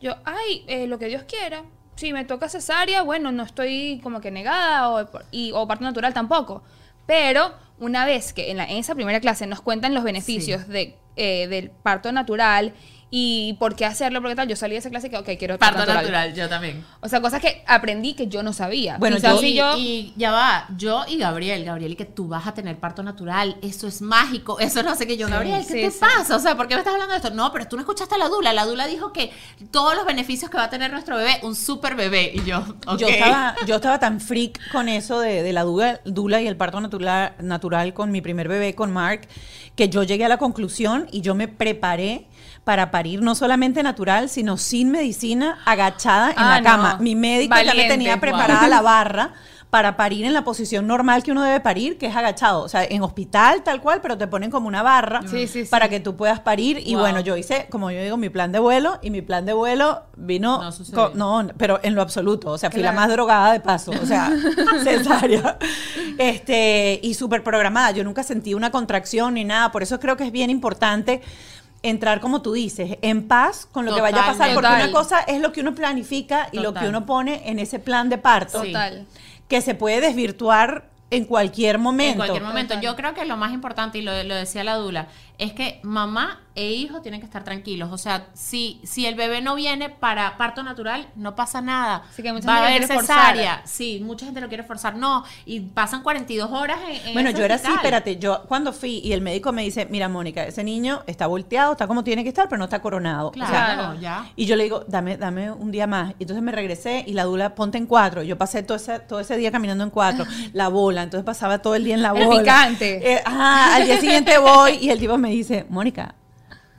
yo, ay, eh, lo que Dios quiera. Si me toca cesárea, bueno, no estoy como que negada o, y, o parto natural tampoco. Pero una vez que en, la, en esa primera clase nos cuentan los beneficios de, eh, del parto natural y por qué hacerlo, porque tal, yo salí de esa clase que, ok, quiero Parto natural. yo también. O sea, cosas que aprendí que yo no sabía. Bueno, Quizás yo- si y, yo... y ya va, yo y Gabriel, Gabriel, y que tú vas a tener parto natural, eso es mágico, eso no sé qué yo, Gabriel, ¿qué sí, te sí. pasa? O sea, ¿por qué me estás hablando de esto? No, pero tú no escuchaste a la Dula, la Dula dijo que todos los beneficios que va a tener nuestro bebé, un super bebé, y yo, ok. Yo, estaba, yo estaba tan freak con eso de, de la dula, dula y el parto natural, natural con mi primer bebé, con Mark, que yo llegué a la conclusión y yo me preparé para parir no solamente natural, sino sin medicina, agachada en Ah, la cama. no. Mi médico ya me tenía wow. preparada (laughs) la barra para parir en la posición normal que uno debe parir, que es agachado. O sea, en hospital tal cual, pero te ponen como una barra Sí, sí, sí. para que tú puedas parir. Y Wow. bueno, yo hice, como yo digo, mi plan de vuelo y mi plan de vuelo vino... No con- no, pero en lo absoluto. O sea, fui la más drogada de paso. O sea, (laughs) cesárea. Este, y súper programada. Yo nunca sentí una contracción ni nada. Por eso creo que es bien importante entrar, como tú dices, en paz con lo que vaya a pasar. Porque una cosa es lo que uno planifica y lo que uno pone en ese plan de parto. Total. Que se puede desvirtuar en cualquier momento. En cualquier momento. Total. Yo creo que lo más importante, y lo, lo decía la Dula, es que mamá e hijo tienen que estar tranquilos. O sea, si, si el bebé no viene para parto natural, no pasa nada. Así que mucha Va a gente haber lo quiere forzar. cesárea. Sí, mucha gente lo quiere forzar. No, y pasan 42 horas en, en Bueno, ese yo era así, hospital. espérate, yo cuando fui y el médico me dice, mira Mónica, ese niño está volteado, está como tiene que estar, pero no está coronado. O sea, Claro, ya. y yo le digo, dame, dame un día más. Y entonces me regresé y la dula, ponte en cuatro. Yo pasé todo ese, todo ese día caminando en cuatro. (laughs) La bola, entonces pasaba todo el día en la El bola. picante. Eh, ajá, al día siguiente voy y el tipo me dice, Mónica,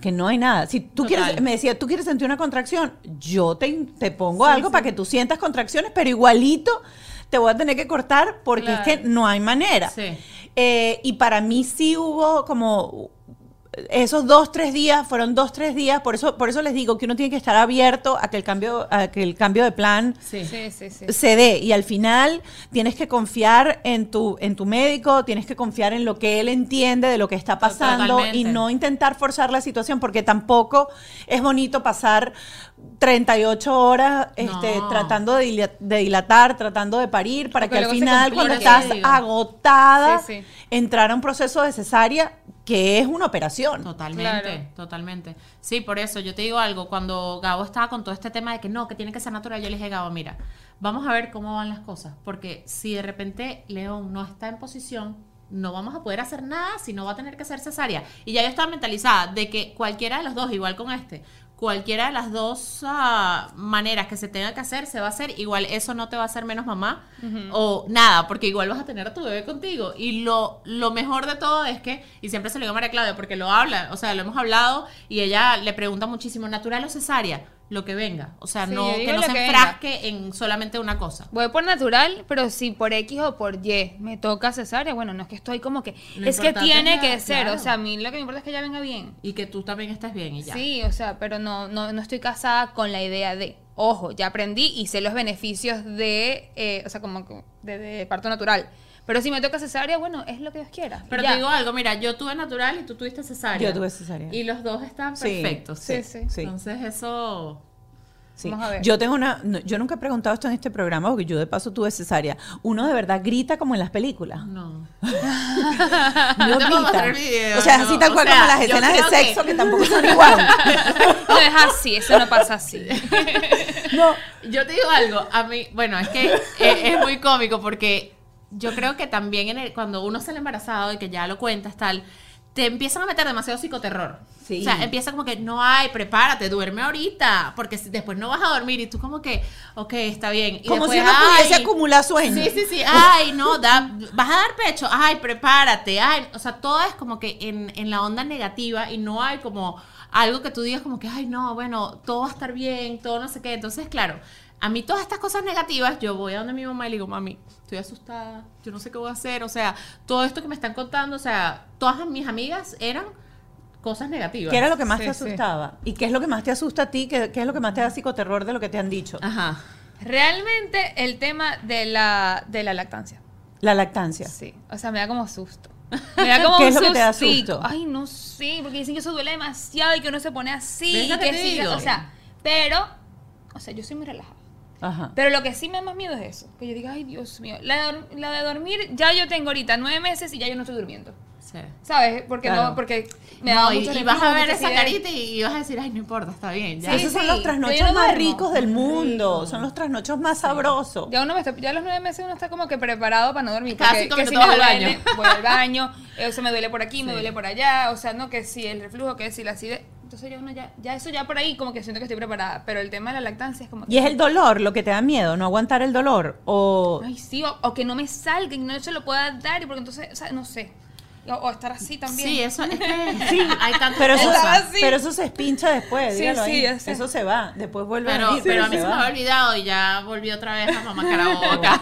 que no hay nada. Si tú Total. quieres, me decía, tú quieres sentir una contracción, yo te, te pongo algo para que tú sientas contracciones, pero igualito te voy a tener que cortar porque es que no hay manera. Sí. Eh, y para mí sí hubo como esos dos, tres días, fueron dos, tres días, por eso, por eso les digo que uno tiene que estar abierto a que el cambio, a que el cambio de plan Sí. Sí, sí, sí. se dé. Y al final tienes que confiar en tu, en tu médico, tienes que confiar en lo que él entiende de lo que está pasando Totalmente. y no intentar forzar la situación, porque tampoco es bonito pasar 38 horas este, No. tratando de, dila- de dilatar, tratando de parir, para Porque que al final, cuando estás agotada, Sí, sí. entrar a un proceso de cesárea que es una operación. Totalmente, Claro. totalmente. Sí, por eso yo te digo algo, cuando Gabo estaba con todo este tema de que no, que tiene que ser natural, yo le dije, Gabo, mira, vamos a ver cómo van las cosas, porque si de repente León no está en posición, no vamos a poder hacer nada si no va a tener que ser cesárea. Y ya yo estaba mentalizada de que cualquiera de los dos, igual con este, cualquiera de las dos ah, maneras que se tenga que hacer, se va a hacer. Igual eso no te va a hacer menos mamá o nada, porque igual vas a tener a tu bebé contigo. Y lo, lo mejor de todo es que, y siempre se lo digo a María Claudia, porque lo habla, o sea, lo hemos hablado y ella le pregunta muchísimo, natural o cesárea, lo que venga. O sea, Sí, no, que no se que enfrasque en solamente una cosa. Voy por natural, pero si por X o por Y me toca cesárea, bueno, no es que estoy como que. Lo es que tiene que ser. claro. O sea, a mí lo que me importa es que ella venga bien. Y que tú también estés bien y ya. Sí, o sea, pero no, no, no estoy casada con la idea de. Ojo, ya aprendí y sé los beneficios de. eh, o sea, como de, de parto natural. Pero si me toca cesárea, bueno, es lo que Dios quiera. Pero Ya. te digo algo, mira, yo tuve natural y tú tuviste cesárea. Yo tuve cesárea. Y los dos están perfectos. sí, sí. Sí. Entonces eso... Sí. Vamos a ver. Yo tengo una, no, yo nunca he preguntado esto en este programa porque yo de paso tuve cesárea. Uno de verdad grita como en las películas. No. No (laughs) grita. video, o sea, no. así tal O cual sea, como las escenas de que- sexo que... tampoco son igual. (laughs) No es así, eso no pasa así. No, Yo te digo algo, a mí, bueno, es que es, es muy cómico porque yo creo que también en el- cuando uno sale embarazado y que ya lo cuentas tal, te empiezan a meter demasiado psicoterror. Sí. O sea, empieza como que no hay, prepárate, duerme ahorita, porque si- después no vas a dormir y tú como que, ok, está bien. Y como si después, uno pudiese "Ay, acumular sueño. Sí, sí, sí. Ay, no, da, vas a dar pecho. Ay, prepárate. Ay, o sea, todo es como que en, en la onda negativa y no hay como algo que tú digas como que, ay, no, bueno, todo va a estar bien, todo no sé qué. Entonces, claro, a mí todas estas cosas negativas, yo voy a donde mi mamá y le digo, mami, estoy asustada, yo no sé qué voy a hacer. O sea, todo esto que me están contando, o sea, todas mis amigas eran cosas negativas. ¿Qué era lo que más Sí, te sí. asustaba? ¿Y qué es lo que más te asusta a ti? ¿Qué, qué es lo que más te da psicoterror de lo que te han dicho? Ajá. Realmente el tema de la, de la lactancia. La lactancia. Sí, o sea, me da como susto. Me da (laughs) como ¿Qué un es lo que te da susto? Ay, no sé, porque dicen que eso duele demasiado y que uno se pone así. ¿Ves lo y que que te sí, digo? o sea, pero, o sea, yo soy muy relajada. Ajá. Pero lo que sí me da más miedo es eso. Que yo diga, ay, Dios mío. La de, dor- la de dormir, ya yo tengo ahorita nueve meses y ya yo no estoy durmiendo. Sí. ¿Sabes? Porque Claro. no, porque me No, da y, mucho y vas a ver esa carita y, y vas a decir, ay, no importa, está bien. Ya. Sí, Esos son los trasnochos no más ricos del mundo. Son los trasnochos más sabrosos. Ya uno me está- ya a los nueve meses uno está como que preparado para no dormir. Cada porque que si me al baño. voy al baño, eh, o sea, me duele por aquí, me duele por allá, o sea, no, que si el reflujo, que si la acidez. Entonces ya uno ya, ya eso ya por ahí como que siento que estoy preparada. Pero el tema de la lactancia es como que, Y es el dolor lo que te da miedo, no aguantar el dolor. O ay, sí, o, o que no me salga y no se lo pueda dar, y porque entonces, o sea, no sé. O, o estar así también. Sí, eso es que (laughs) hay tantas pero eso, cosas. pero eso se espincha después, Sí, dígalo sí. Eso se va, después vuelve a Pero, venir. pero a mí se me había olvidado y ya volví otra vez a mamá caraboca.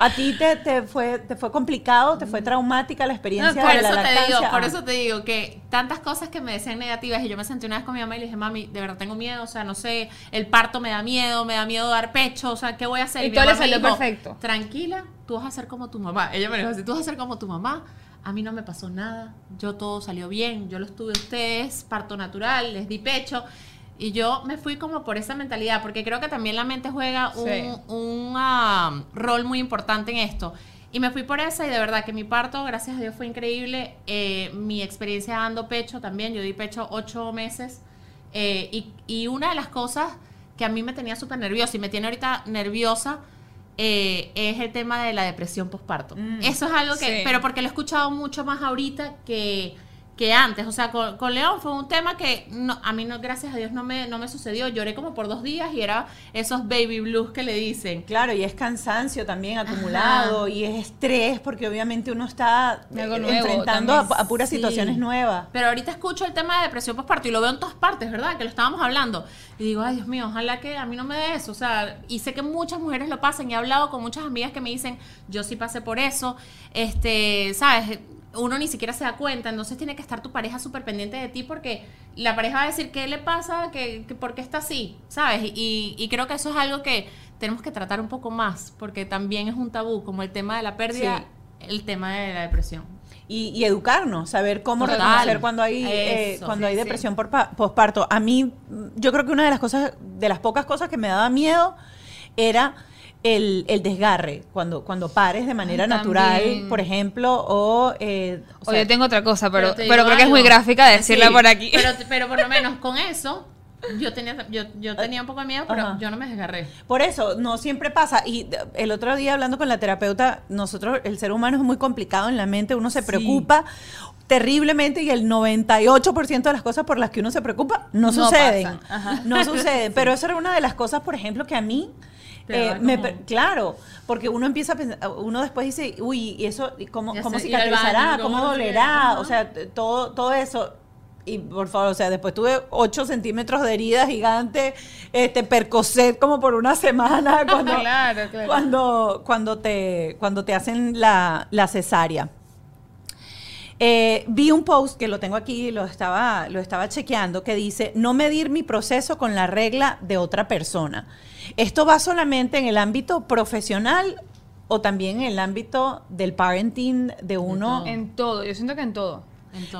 ¿A ti te, te fue, te fue complicado, te fue traumática la experiencia por de la eso te lactancia? digo, por Ah. eso te digo que tantas cosas que me decían negativas y yo me senté una vez con mi mamá y le dije, mami, de verdad tengo miedo, o sea, no sé, el parto me da miedo, me da miedo dar pecho, o sea, ¿qué voy a hacer? Y mi todo le salió dijo, perfecto. Tranquila, tú vas a ser como tu mamá. Ella me dijo así, tú vas a ser como tu mamá. A mí no me pasó nada, yo todo salió bien, yo los tuve a ustedes, parto natural, les di pecho. Y yo me fui como por esa mentalidad, porque creo que también la mente juega un, Sí. un, ah, rol muy importante en esto. Y me fui por esa y de verdad que mi parto, gracias a Dios, fue increíble. Eh, mi experiencia dando pecho también, yo di pecho ocho meses. Eh, y, y una de las cosas que a mí me tenía súper nerviosa y me tiene ahorita nerviosa eh, es el tema de la depresión postparto. Eso es algo que, Sí. pero porque lo he escuchado mucho más ahorita que, que antes. O sea, con, con León fue un tema que no, a mí, no, gracias a Dios, no me, no me sucedió. Lloré como por dos días y era esos baby blues que le dicen. Claro, y es cansancio también acumulado y es estrés porque obviamente uno está eh, nuevo enfrentando a, puras Sí. situaciones nuevas. Pero ahorita escucho el tema de depresión postparto y lo veo en todas partes, ¿verdad? Que lo estábamos hablando. Y digo, ay, Dios mío, ojalá que a mí no me dé eso. O sea, y sé que muchas mujeres lo pasan y he hablado con muchas amigas que me dicen, yo sí pasé por eso. Este, ¿sabes? Uno ni siquiera se da cuenta, entonces tiene que estar tu pareja súper pendiente de ti porque la pareja va a decir, ¿qué le pasa? ¿Qué, qué- ¿Por qué está así? ¿Sabes? Y, y creo que eso es algo que tenemos que tratar un poco más porque también es un tabú, como el tema de la pérdida, Sí. el tema de la depresión. Y, y educarnos, saber cómo Total. reconocer cuando hay eh, cuando sí, hay sí. depresión por pa- posparto. A mí, yo creo que una de las cosas, de las pocas cosas que me daba miedo era el, el desgarre, cuando, cuando pares de manera Ay, natural, por ejemplo, o... eh, o O yo tengo otra cosa, pero, pero, digo creo que es muy gráfica decirla Sí, por aquí. Pero, (laughs) pero por lo menos con eso, yo tenía, yo, yo tenía un poco de miedo, pero Ajá. yo no me desgarré. Por eso, no siempre pasa. Y el otro día hablando con la terapeuta, nosotros, el ser humano es muy complicado en la mente, uno se preocupa, terriblemente y el 98% de las cosas por las que uno se preocupa no, No suceden. No suceden. (laughs) Pero eso era una de las cosas, por ejemplo, que a mí... Eh, me claro, porque uno empieza a pensar, uno después dice, uy, ¿y eso cómo, cómo cicatrizará? ¿Cómo dolerá? O sea, todo, todo eso. Y por favor, o sea, después tuve 8 centímetros de herida gigante, este, percocet como por una semana (laughs) cuando, Claro, claro. cuando, cuando, te, cuando te hacen la, la cesárea. Eh, vi un post que lo tengo aquí, lo estaba, lo estaba chequeando, que dice, no medir mi proceso con la regla de otra persona. ¿Esto va solamente en el ámbito profesional o también en el ámbito del parenting de uno? todo. En todo, yo siento que en todo.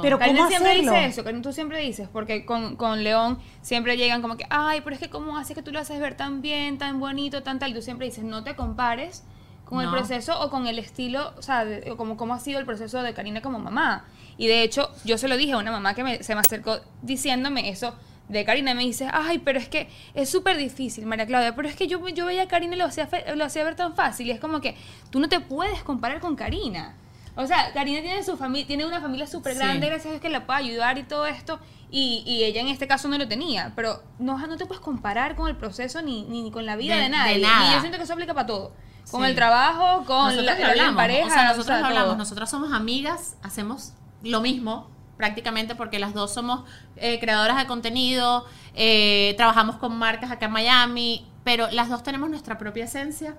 Pero Karina ¿cómo siempre hacerlo? dice eso, Karina, tú siempre dices, porque con, con León siempre llegan como que, ay, pero es que cómo haces que tú lo haces ver tan bien, tan bonito, tan tal, y tú siempre dices, no te compares con el proceso o con el estilo, o sea, de- o como cómo ha sido el proceso de Karina como mamá. Y de hecho, yo se lo dije a una mamá que me- se me acercó diciéndome eso de Karina, me dice, ay, pero es que es súper difícil, María Claudia, pero es que yo, yo veía a Karina y lo hacía, lo hacía ver tan fácil, y es como que tú no te puedes comparar con Karina. O sea, Karina tiene su familia, tiene una familia súper Sí. grande, gracias a Dios que la puede ayudar y todo esto, y, y ella en este caso no lo tenía, pero no, no te puedes comparar con el proceso ni, ni, con la vida De- de, nadie. de nada. Y yo siento que eso aplica para todo. Con Sí. el trabajo, con nosotros la, la pareja. o sea, nosotros o sea, lo hablamos, todo. nosotros somos amigas, hacemos lo mismo prácticamente porque las dos somos eh, creadoras de contenido, eh, trabajamos con marcas acá en Miami, pero las dos tenemos nuestra propia esencia.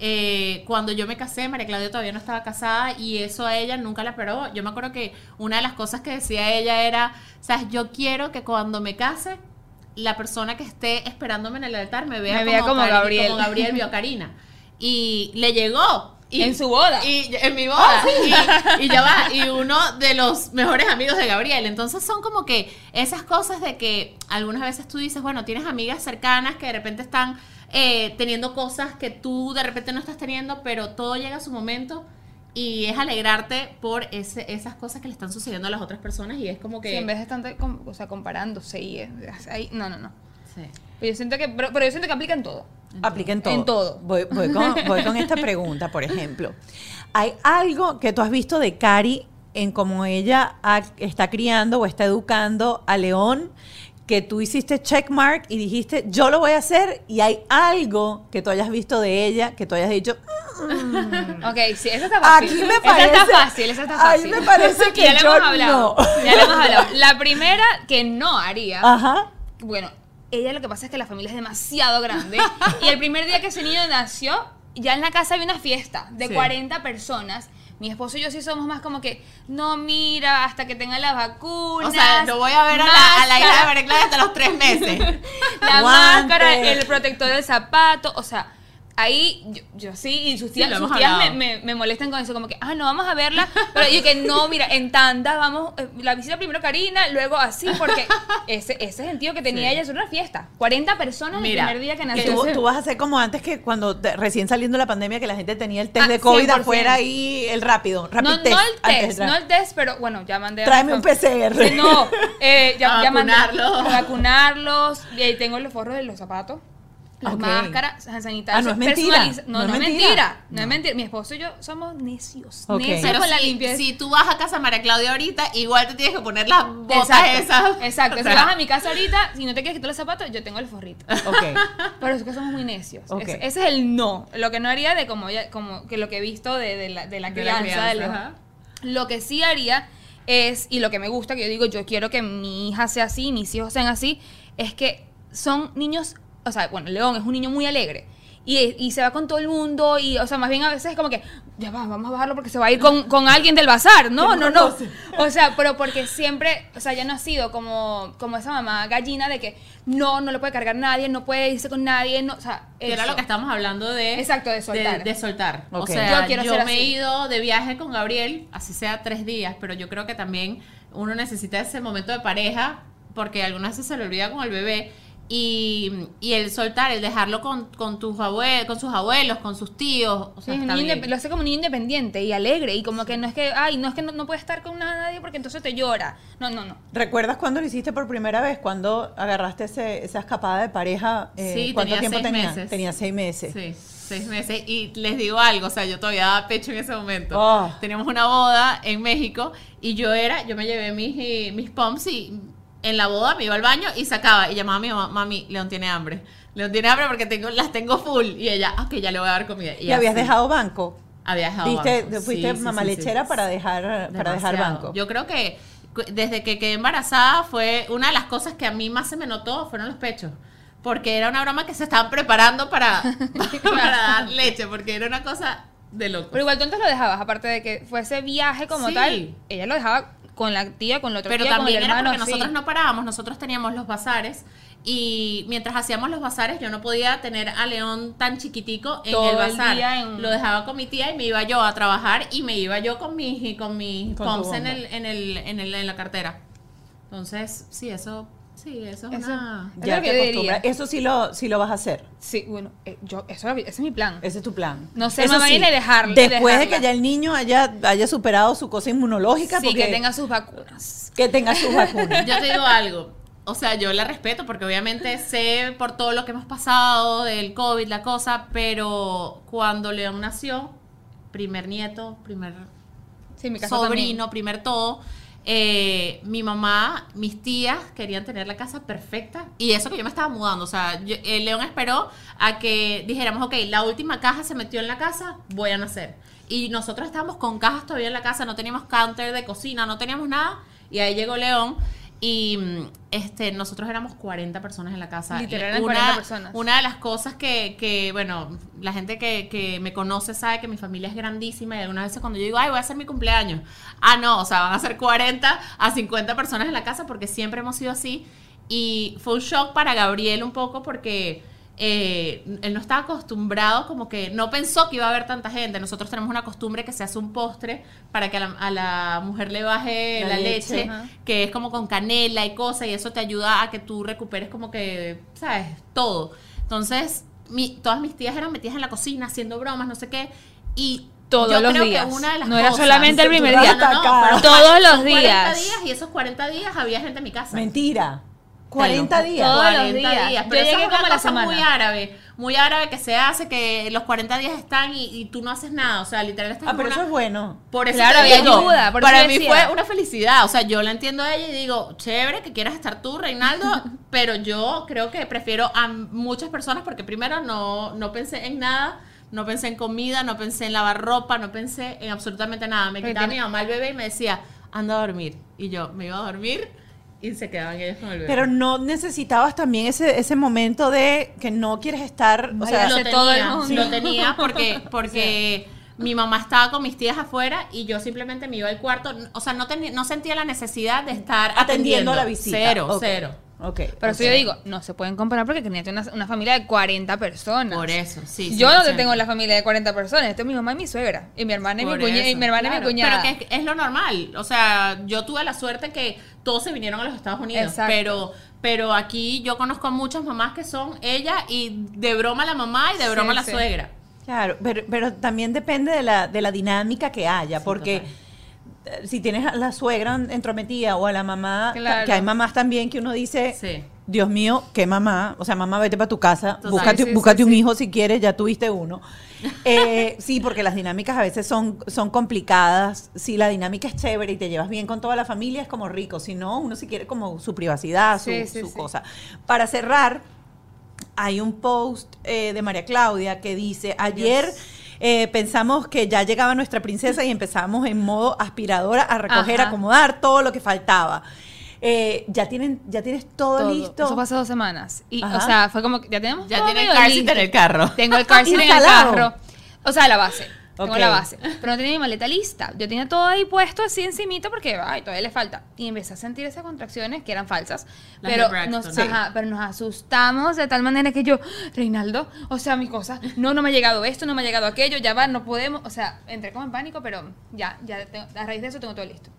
Eh, cuando yo me casé, María Claudia todavía no estaba casada y eso a ella nunca la paró. Yo me acuerdo que una de las cosas que decía ella era, sabes, yo quiero que cuando me case, la persona que esté esperándome en el altar me vea, Me vea como Cari- Gabriel. como Gabriel vio a Karina. (laughs) Y le llegó. Y, En su boda. Y en mi boda. y, y ya va. Y uno de los mejores amigos de Gabriel. Entonces son como que esas cosas de que algunas veces tú dices, bueno, tienes amigas cercanas que de repente están eh, teniendo cosas que tú de repente no estás teniendo, pero todo llega a su momento. Y es alegrarte por ese, esas cosas que le están sucediendo a las otras personas. Y es como que. Sí, en vez de estar com- o sea, comparándose y ahí, no, no, no. Sí. Pero yo siento que, pero, pero yo siento que aplica en todo. Aplica en todo. En todo. Voy, voy con, (laughs) voy con esta pregunta, por ejemplo. ¿Hay algo que tú has visto de Cari en cómo ella ha- está criando o está educando a León que tú hiciste checkmark y dijiste, yo lo voy a hacer? ¿Y hay algo que tú hayas visto de ella que tú hayas dicho, Ok, sí, esa está fácil. Aquí me Esa está fácil, esa está ahí fácil. me parece (laughs) que ya lo yo hemos hablado. no. Ya lo hemos hablado. La primera que no haría, ajá? bueno, ella lo que pasa es que la familia es demasiado grande (laughs) y el primer día que ese niño nació, ya en la casa había una fiesta de Sí. 40 personas. Mi esposo y yo sí somos más como que, no, mira, hasta que tenga las vacunas. O sea, no voy a ver a la, a la hija de Claudia hasta los tres meses. (laughs) la máscara, el protector del zapato, o sea, ahí yo, yo sí, y sus tías, sus tías me, me- me molestan con eso, como que, ah, no, vamos a verla, pero yo que no, mira, en tanda, vamos, eh, la visita primero Karina, luego así, porque ese, ese sentido que tenía Sí. ella es una fiesta, 40 personas Mira, el primer día que nació. Tú, vas a hacer como antes que cuando te- recién saliendo la pandemia que la gente tenía el test Ah, de COVID 100%. afuera y el rápido, rápido no, test. no el test, no el test, pero bueno, ya mandé a Tráeme un PCR. No, eh, ya, A ya mandé vacunarlos. a vacunarlos, eh, tengo los forros de los zapatos. Las máscaras sanitarias. Ah, no es mentira. No, no, es mentira. No, es mentira. Mi esposo y yo somos necios. Necios Pero con la si, limpieza. si tú vas a casa María Claudia ahorita, igual te tienes que poner las botas Exacto. esas. Exacto. O si vas a mi casa ahorita, si no te quieres quitar los zapatos, yo tengo el forrito. Ok. (laughs) Pero es que somos muy necios. Ok. Ese, ese es el no. Lo que no haría de como, ya- como que lo que he visto de, de la, de la De la crianza. de crianza, ajá. Lo que sí haría es, y lo que me gusta, que yo digo, yo quiero que mi hija sea así, mis hijos sean así, es que son niños, o sea, bueno, León es un niño muy alegre. Y, y se va con todo el mundo, y, o sea, más bien a veces es como que, ya va, vamos a bajarlo porque se va a ir con, con alguien del bazar. No, (laughs) no, no. O sea, pero porque siempre, o sea, ya no ha sido como, como esa mamá gallina de que no, no lo puede cargar nadie, no puede irse con nadie, no, o sea, Que era lo que estamos hablando de... Exacto, de soltar. De, de soltar. O sea, Yo quiero yo me he ido de viaje con Gabriel, así sea tres días, pero yo creo que también uno necesita ese momento de pareja, porque algunas veces se le olvida con el bebé. Y, y el soltar, el dejarlo con, con tus abuelos, con sus abuelos, con sus tíos. O Sí, sea, un está bien. lo hace como un niño independiente y alegre y como que no es que, ay, no es que no, no puede estar con nadie porque entonces te llora. No, no, no. ¿Recuerdas cuándo lo hiciste por primera vez? ¿Cuándo agarraste ese- esa escapada de pareja? Eh, Sí, ¿Cuánto tenía tiempo seis tenía? meses. Tenía seis meses. Sí. Seis meses. Y les digo algo, o sea, yo todavía daba pecho en ese momento. Oh. Teníamos una boda en México y yo era, yo me llevé mis, eh, mis pumps y en la boda me iba al baño y sacaba y llamaba a mi mamá, mami, León tiene hambre. León tiene hambre porque tengo, las tengo full. Y ella, ok, ya le voy a dar comida. ¿Y habías dejado banco? Había dejado ¿Diste, banco. fuiste Sí, sí, mamá sí, sí. lechera para dejar, para dejar banco? Yo creo que desde que quedé embarazada fue una de las cosas que a mí más se me notó fueron los pechos. Porque era una broma que se estaban preparando para, (laughs) para (laughs) dar leche, porque era una cosa de loco. Pero igual tú antes lo dejabas, aparte de que fuese viaje como Sí. tal, ella lo dejaba con la tía, con la otra Pero tía, también con el era porque sí. nosotros no parábamos, nosotros teníamos los bazares y mientras hacíamos los bazares yo no podía tener a León tan chiquitico en Todo el el bazar. día en- Lo dejaba con mi tía y me iba yo a trabajar y me iba yo con mis con mis Con pumps en el, en el en el en la cartera. Entonces, sí, eso sí, eso es Eso- una Es Ya lo te que yo. Eso sí lo, sí lo vas a hacer. Sí, bueno, eh, yo, eso, ese es mi plan. Ese es tu plan. No ser Eso mamá y dejarla- Después de que ya el niño haya, haya superado su cosa inmunológica. Sí, porque- que tenga sus vacunas. que tenga sus (laughs) vacunas. Yo te digo algo. O sea, yo la respeto porque obviamente sé por todo lo que hemos pasado del COVID, la cosa, pero cuando León nació, primer nieto, primer Sí, mi sobrino, primer todo, eh, mi mamá, mis tías querían tener la casa perfecta y eso que yo me estaba mudando. O sea, eh, León esperó a que dijéramos, ok, la última caja se metió en la casa, voy a nacer. Y nosotros estábamos con cajas todavía en la casa, no teníamos counter de cocina, no teníamos nada. Y ahí llegó León. Y mm, este, nosotros éramos 40 personas en la casa. Literal, Una- 40 personas. Una de las cosas que, que, bueno, la gente que, que me conoce sabe que mi familia es grandísima y algunas veces cuando yo digo, ay, voy a hacer mi cumpleaños. Ah, no, o sea, van a ser 40 a 50 personas en la casa porque siempre hemos sido así. Y fue un shock para Gabriel un poco porque eh, él no estaba acostumbrado, como que no pensó que iba a haber tanta gente. Nosotros tenemos una costumbre que se hace un postre para que a la, a la mujer le baje La la, leche, leche, que es como con canela y cosas, y eso te ayuda a que tú recuperes como que, ¿sabes? Todo. Entonces, mi- todas mis tías eran metidas en la cocina haciendo bromas, no sé qué, y Todos yo los creo días. que una de las No era cosas- solamente el primer día. atacar. pero Todos los (laughs) son 40 días. días y esos 40 días había gente en mi casa. Mentira. 40 Telo. días. Todos los 40 días. Pero Yo llegué es una como la cosa semana. muy árabe, muy árabe que se hace que los 40 días están y, y tú no haces nada, o sea, literal estás Ah, pero una- eso es bueno. por eso Claro, te digo, ayuda, por para mí fue una felicidad. O sea, yo la entiendo a ella y digo, chévere que quieras estar tú, Reinaldo, (laughs) pero yo creo que prefiero a muchas personas porque primero no, no pensé en nada, no pensé en comida, no pensé en lavar ropa, no pensé en absolutamente nada. Me quitaba mi mamá el bebé y me decía, anda a dormir. Y yo me iba a dormir y se quedaban ellos con el bebé. Pero no necesitabas también ese, ese momento de que no quieres estar. O sea, lo hace todo el tenía, lo tenía porque, (laughs) porque mi mamá estaba con mis tías afuera y yo simplemente me iba al cuarto. O sea, no, tenía, no sentía la necesidad de estar atendiendo atendiendo. a la visita. Cero, cero. Ok. Pero eso yo digo, no se pueden comparar porque tenía una, una familia de 40 personas. Por eso, sí. Yo no 100%. tengo la familia de 40 personas. Esto es mi mamá y mi suegra. Y mi hermana y mi, cuña- y eso, mi, hermana y claro. mi cuñada. Pero que es, es lo normal. O sea, yo tuve la suerte que todos se vinieron a los Estados Unidos. Exacto. Pero, pero aquí yo conozco a muchas mamás que son ella y de broma la mamá y de broma Sí, la sí. suegra. Claro, pero, pero también depende de la, de la dinámica que haya, porque si tienes a la suegra entrometida o a la mamá, Claro. que hay mamás también que uno dice, Sí. Dios mío, qué mamá, o sea, mamá, vete para tu casa, Total. búscate, Sí, búscate sí, un hijo si quieres, ya tuviste uno. (laughs) Eh, sí, porque las dinámicas a veces son, son complicadas. Si la dinámica es chévere y te llevas bien con toda la familia, es como rico. Si no, uno si quiere como su privacidad, su, su cosa. Para cerrar, hay un post eh, de María Claudia que dice, ayer eh, pensamos que ya llegaba nuestra princesa y empezamos en modo aspiradora a recoger, Ajá. acomodar todo lo que faltaba. Eh, ya tienen, ya tienes todo, Todo. listo. Eso fue hace dos semanas. Y, Ajá. o sea, fue como que ya tenemos Ya todo tiene el car seat en el carro. Tengo el car seat en el carro. O sea, la base. Tengo la base. Pero no tenía mi maleta lista. Yo tenía todo ahí puesto así encimita porque, ay, todavía le falta. Y empecé a sentir esas contracciones que eran falsas. Pero, nos, Sí. ajá, pero nos asustamos de tal manera que yo, Reinaldo, o sea, mis cosas, no, no me ha llegado esto, no me ha llegado aquello, ya va, no podemos. O sea, entré como en pánico, pero ya, ya, tengo- a raíz de eso tengo todo listo.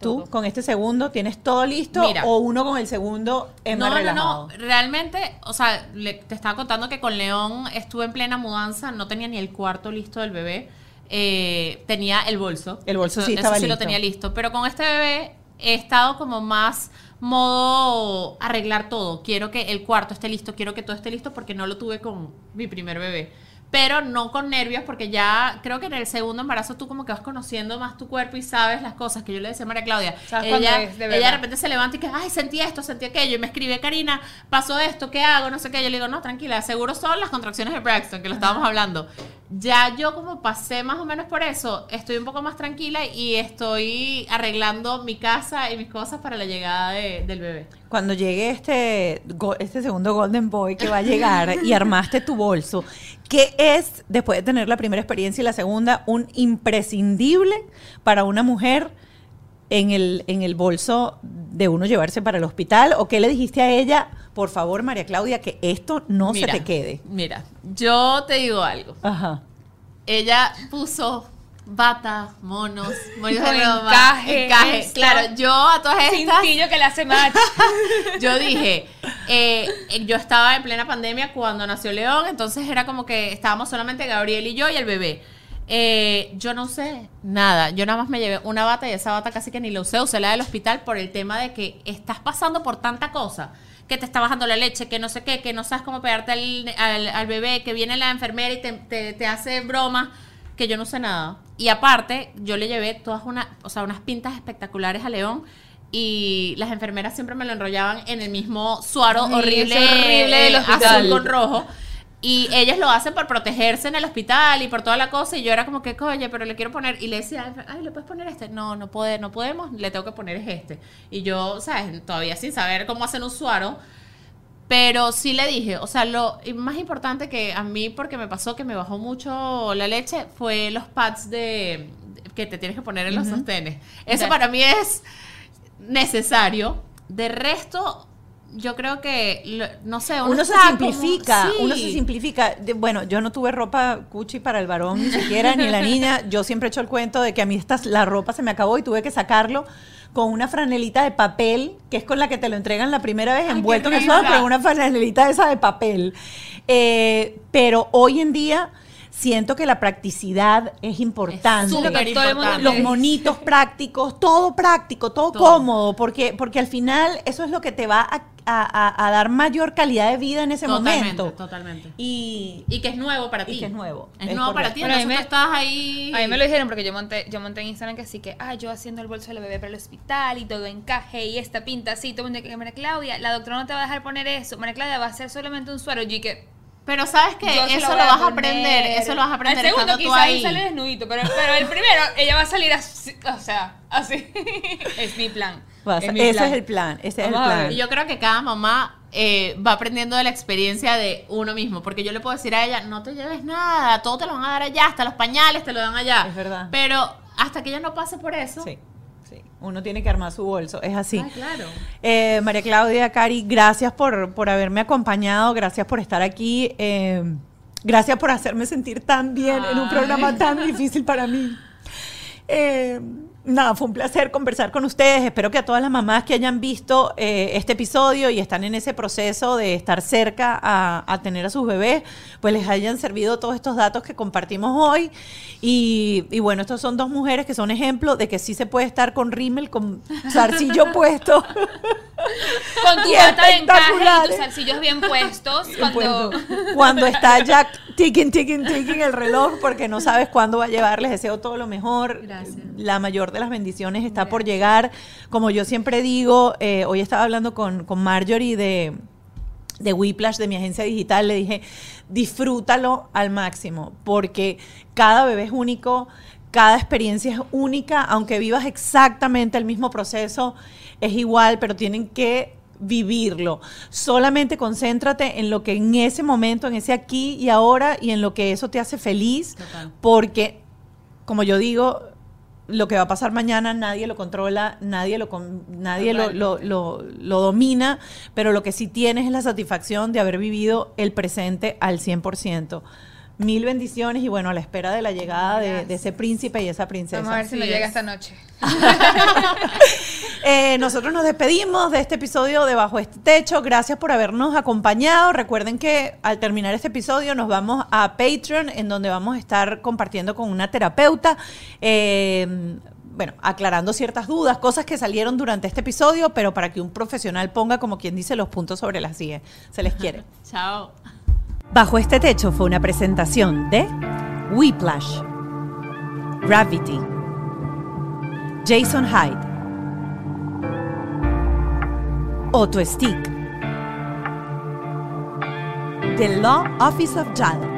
Tú Todo. con este segundo tienes todo listo Mira. o uno con el segundo es no, no, relajado. no. Realmente, o sea, le- te estaba contando que con León estuve en plena mudanza, no tenía ni el cuarto listo del bebé. eh, tenía el bolso. El bolso Eso- sí eso estaba sí lo tenía listo. Pero con este bebé he estado como más modo arreglar todo. Quiero que el cuarto esté listo, quiero que todo esté listo porque no lo tuve con mi primer bebé. Pero no con nervios, porque ya creo que en el segundo embarazo tú como que vas conociendo más tu cuerpo y sabes las cosas que yo le decía a María Claudia. Ella, es, de ella de repente se levanta y que, ay, sentí esto, sentí aquello, y me escribe, Karina, pasó esto, ¿qué hago? No sé qué. Yo le digo, no, tranquila, seguro son las contracciones de Braxton, que lo estábamos hablando. Ya yo como pasé más o menos por eso, estoy un poco más tranquila y estoy arreglando mi casa y mis cosas para la llegada de- del bebé. Cuando llegue este, este segundo Golden Boy que va a llegar y (laughs) armaste tu bolso, ¿qué es, después de tener la primera experiencia y la segunda, un imprescindible para una mujer en el, en el bolso de uno llevarse para el hospital? ¿O qué le dijiste a ella? Por favor, María Claudia, que esto no Mira, se te quede. Mira, yo te digo algo. Ajá. Ella puso bata, monos, monos de broma, encaje, encaje. esto. Claro, yo a todas estas, Cintillo que le hace match. (laughs) yo dije, eh, yo estaba en plena pandemia cuando nació León, entonces era como que estábamos solamente Gabriel y yo y el bebé. Eh, yo no sé nada, yo nada más me llevé una bata y esa bata casi que ni la usé, usé la del hospital por el tema de que estás pasando por tanta cosa, que te está bajando la leche, que no sé qué, que no sabes cómo pegarte al, al- al bebé, que viene la enfermera y te, te- te hace bromas, que yo no sé nada. Y aparte, yo le llevé todas una, o sea, unas pintas espectaculares a León. Y las enfermeras siempre me lo enrollaban en el mismo suaro Ay, horrible, horrible eh, azul con rojo. Y ellas lo hacen por protegerse en el hospital y por toda la cosa. Y yo era como que, oye, pero le quiero poner. Y le decía, ay, ¿le puedes poner este? No, no, puede, no podemos, le tengo que poner es este. Y yo, ¿sabes? Todavía sin saber cómo hacen un suaro. Pero sí le dije, o sea, lo más importante que a mí, porque me pasó que me bajó mucho la leche, fue los pads de que te tienes que poner en los sostenes. Eso para mí es necesario. De resto, yo creo que, no sé, Uno se está como- simplifica, sí. uno se simplifica. Bueno, yo no tuve ropa Gucci para el varón ni siquiera, ni la niña. Yo siempre he hecho el cuento de que a mí esta, la ropa se me acabó y tuve que sacarlo con una franelita de papel, que es con la que te lo entregan la primera vez, envuelto en rica. pero una franelita esa de papel. Eh, pero hoy en día siento que la practicidad es importante. los monitos prácticos, todo práctico, todo, Todo. cómodo, porque, porque al final eso es lo que te va a, a- a- a dar mayor calidad de vida en ese Totalmente, momento. totalmente. Y, Y que es nuevo para Y ti. que es nuevo, Es es nuevo para ti, entonces me- tú estás ahí. A mí me lo dijeron porque yo monté, yo monté en Instagram que sí que, ah, yo haciendo el bolso del bebé para el hospital y todo encaje y esta pinta así, todo el mundo que María Claudia, la doctora no te va a dejar poner eso, María Claudia va a hacer solamente un suero, y que Pero sabes que eso lo vas a aprender, eso lo vas a aprender Al segundo quizás ahí sale desnudito, pero, pero el primero ella va a salir así, o sea, así. (laughs) es mi plan. es mi ese plan. es el plan, ese es el plan. yo creo que cada mamá eh, va aprendiendo de la experiencia de uno mismo, porque yo le puedo decir a ella, no te lleves nada, todo te lo van a dar allá, hasta los pañales te lo dan allá. Es verdad. Pero hasta que ella no pase por eso. Sí, sí. Uno tiene que armar su bolso, es así. Ay, claro. Eh, María Claudia, Cari, gracias por, por haberme acompañado, gracias por estar aquí, eh, gracias por hacerme sentir tan bien en un programa tan difícil para mí. Eh, (laughs) nada, fue un placer conversar con ustedes. Espero que a todas las mamás que hayan visto eh, este episodio y están en ese proceso de estar cerca a, a tener a sus bebés, pues les hayan servido todos estos datos que compartimos hoy. Y, y bueno, estos son dos mujeres que son ejemplo de que sí se puede estar con rímel, con zarcillo (laughs) puesto. Con tu bata de encaje y tus salsillos bien puestos, cuando... Está ya ticking, ticking, ticking el reloj, porque no sabes cuándo va a llegar. Les deseo todo lo mejor. Gracias. La mayor de las bendiciones está por llegar. Como yo siempre digo, eh, hoy estaba hablando con, con Marjorie de, de Whiplash, de mi agencia digital. Le dije, disfrútalo al máximo, porque cada bebé es único. Cada experiencia es única, aunque vivas exactamente el mismo proceso, es igual, pero tienen que vivirlo. Solamente concéntrate en lo que en ese momento, en ese aquí y ahora, y en lo que eso te hace feliz, Total. porque, como yo digo, lo que va a pasar mañana nadie lo controla, nadie lo, nadie lo, lo- lo- lo domina, pero lo que sí tienes es la satisfacción de haber vivido el presente al 100%. Mil bendiciones y bueno, a la espera de la llegada de, de ese príncipe y esa princesa. Vamos a ver si me llega es. esta noche. (laughs) Eh, nosotros nos despedimos de este episodio de Bajo este Techo. Gracias por habernos acompañado. Recuerden que al terminar este episodio nos vamos a Patreon, en donde vamos a estar compartiendo con una terapeuta. eh, bueno, aclarando ciertas dudas, cosas que salieron durante este episodio, pero para que un profesional ponga, como quien dice, los puntos sobre las IE. Se les quiere. (laughs) Chao. Bajo este techo fue una presentación de Whiplash, Gravity, Jason Hyde, Otto Stick, The Law Office of JAL.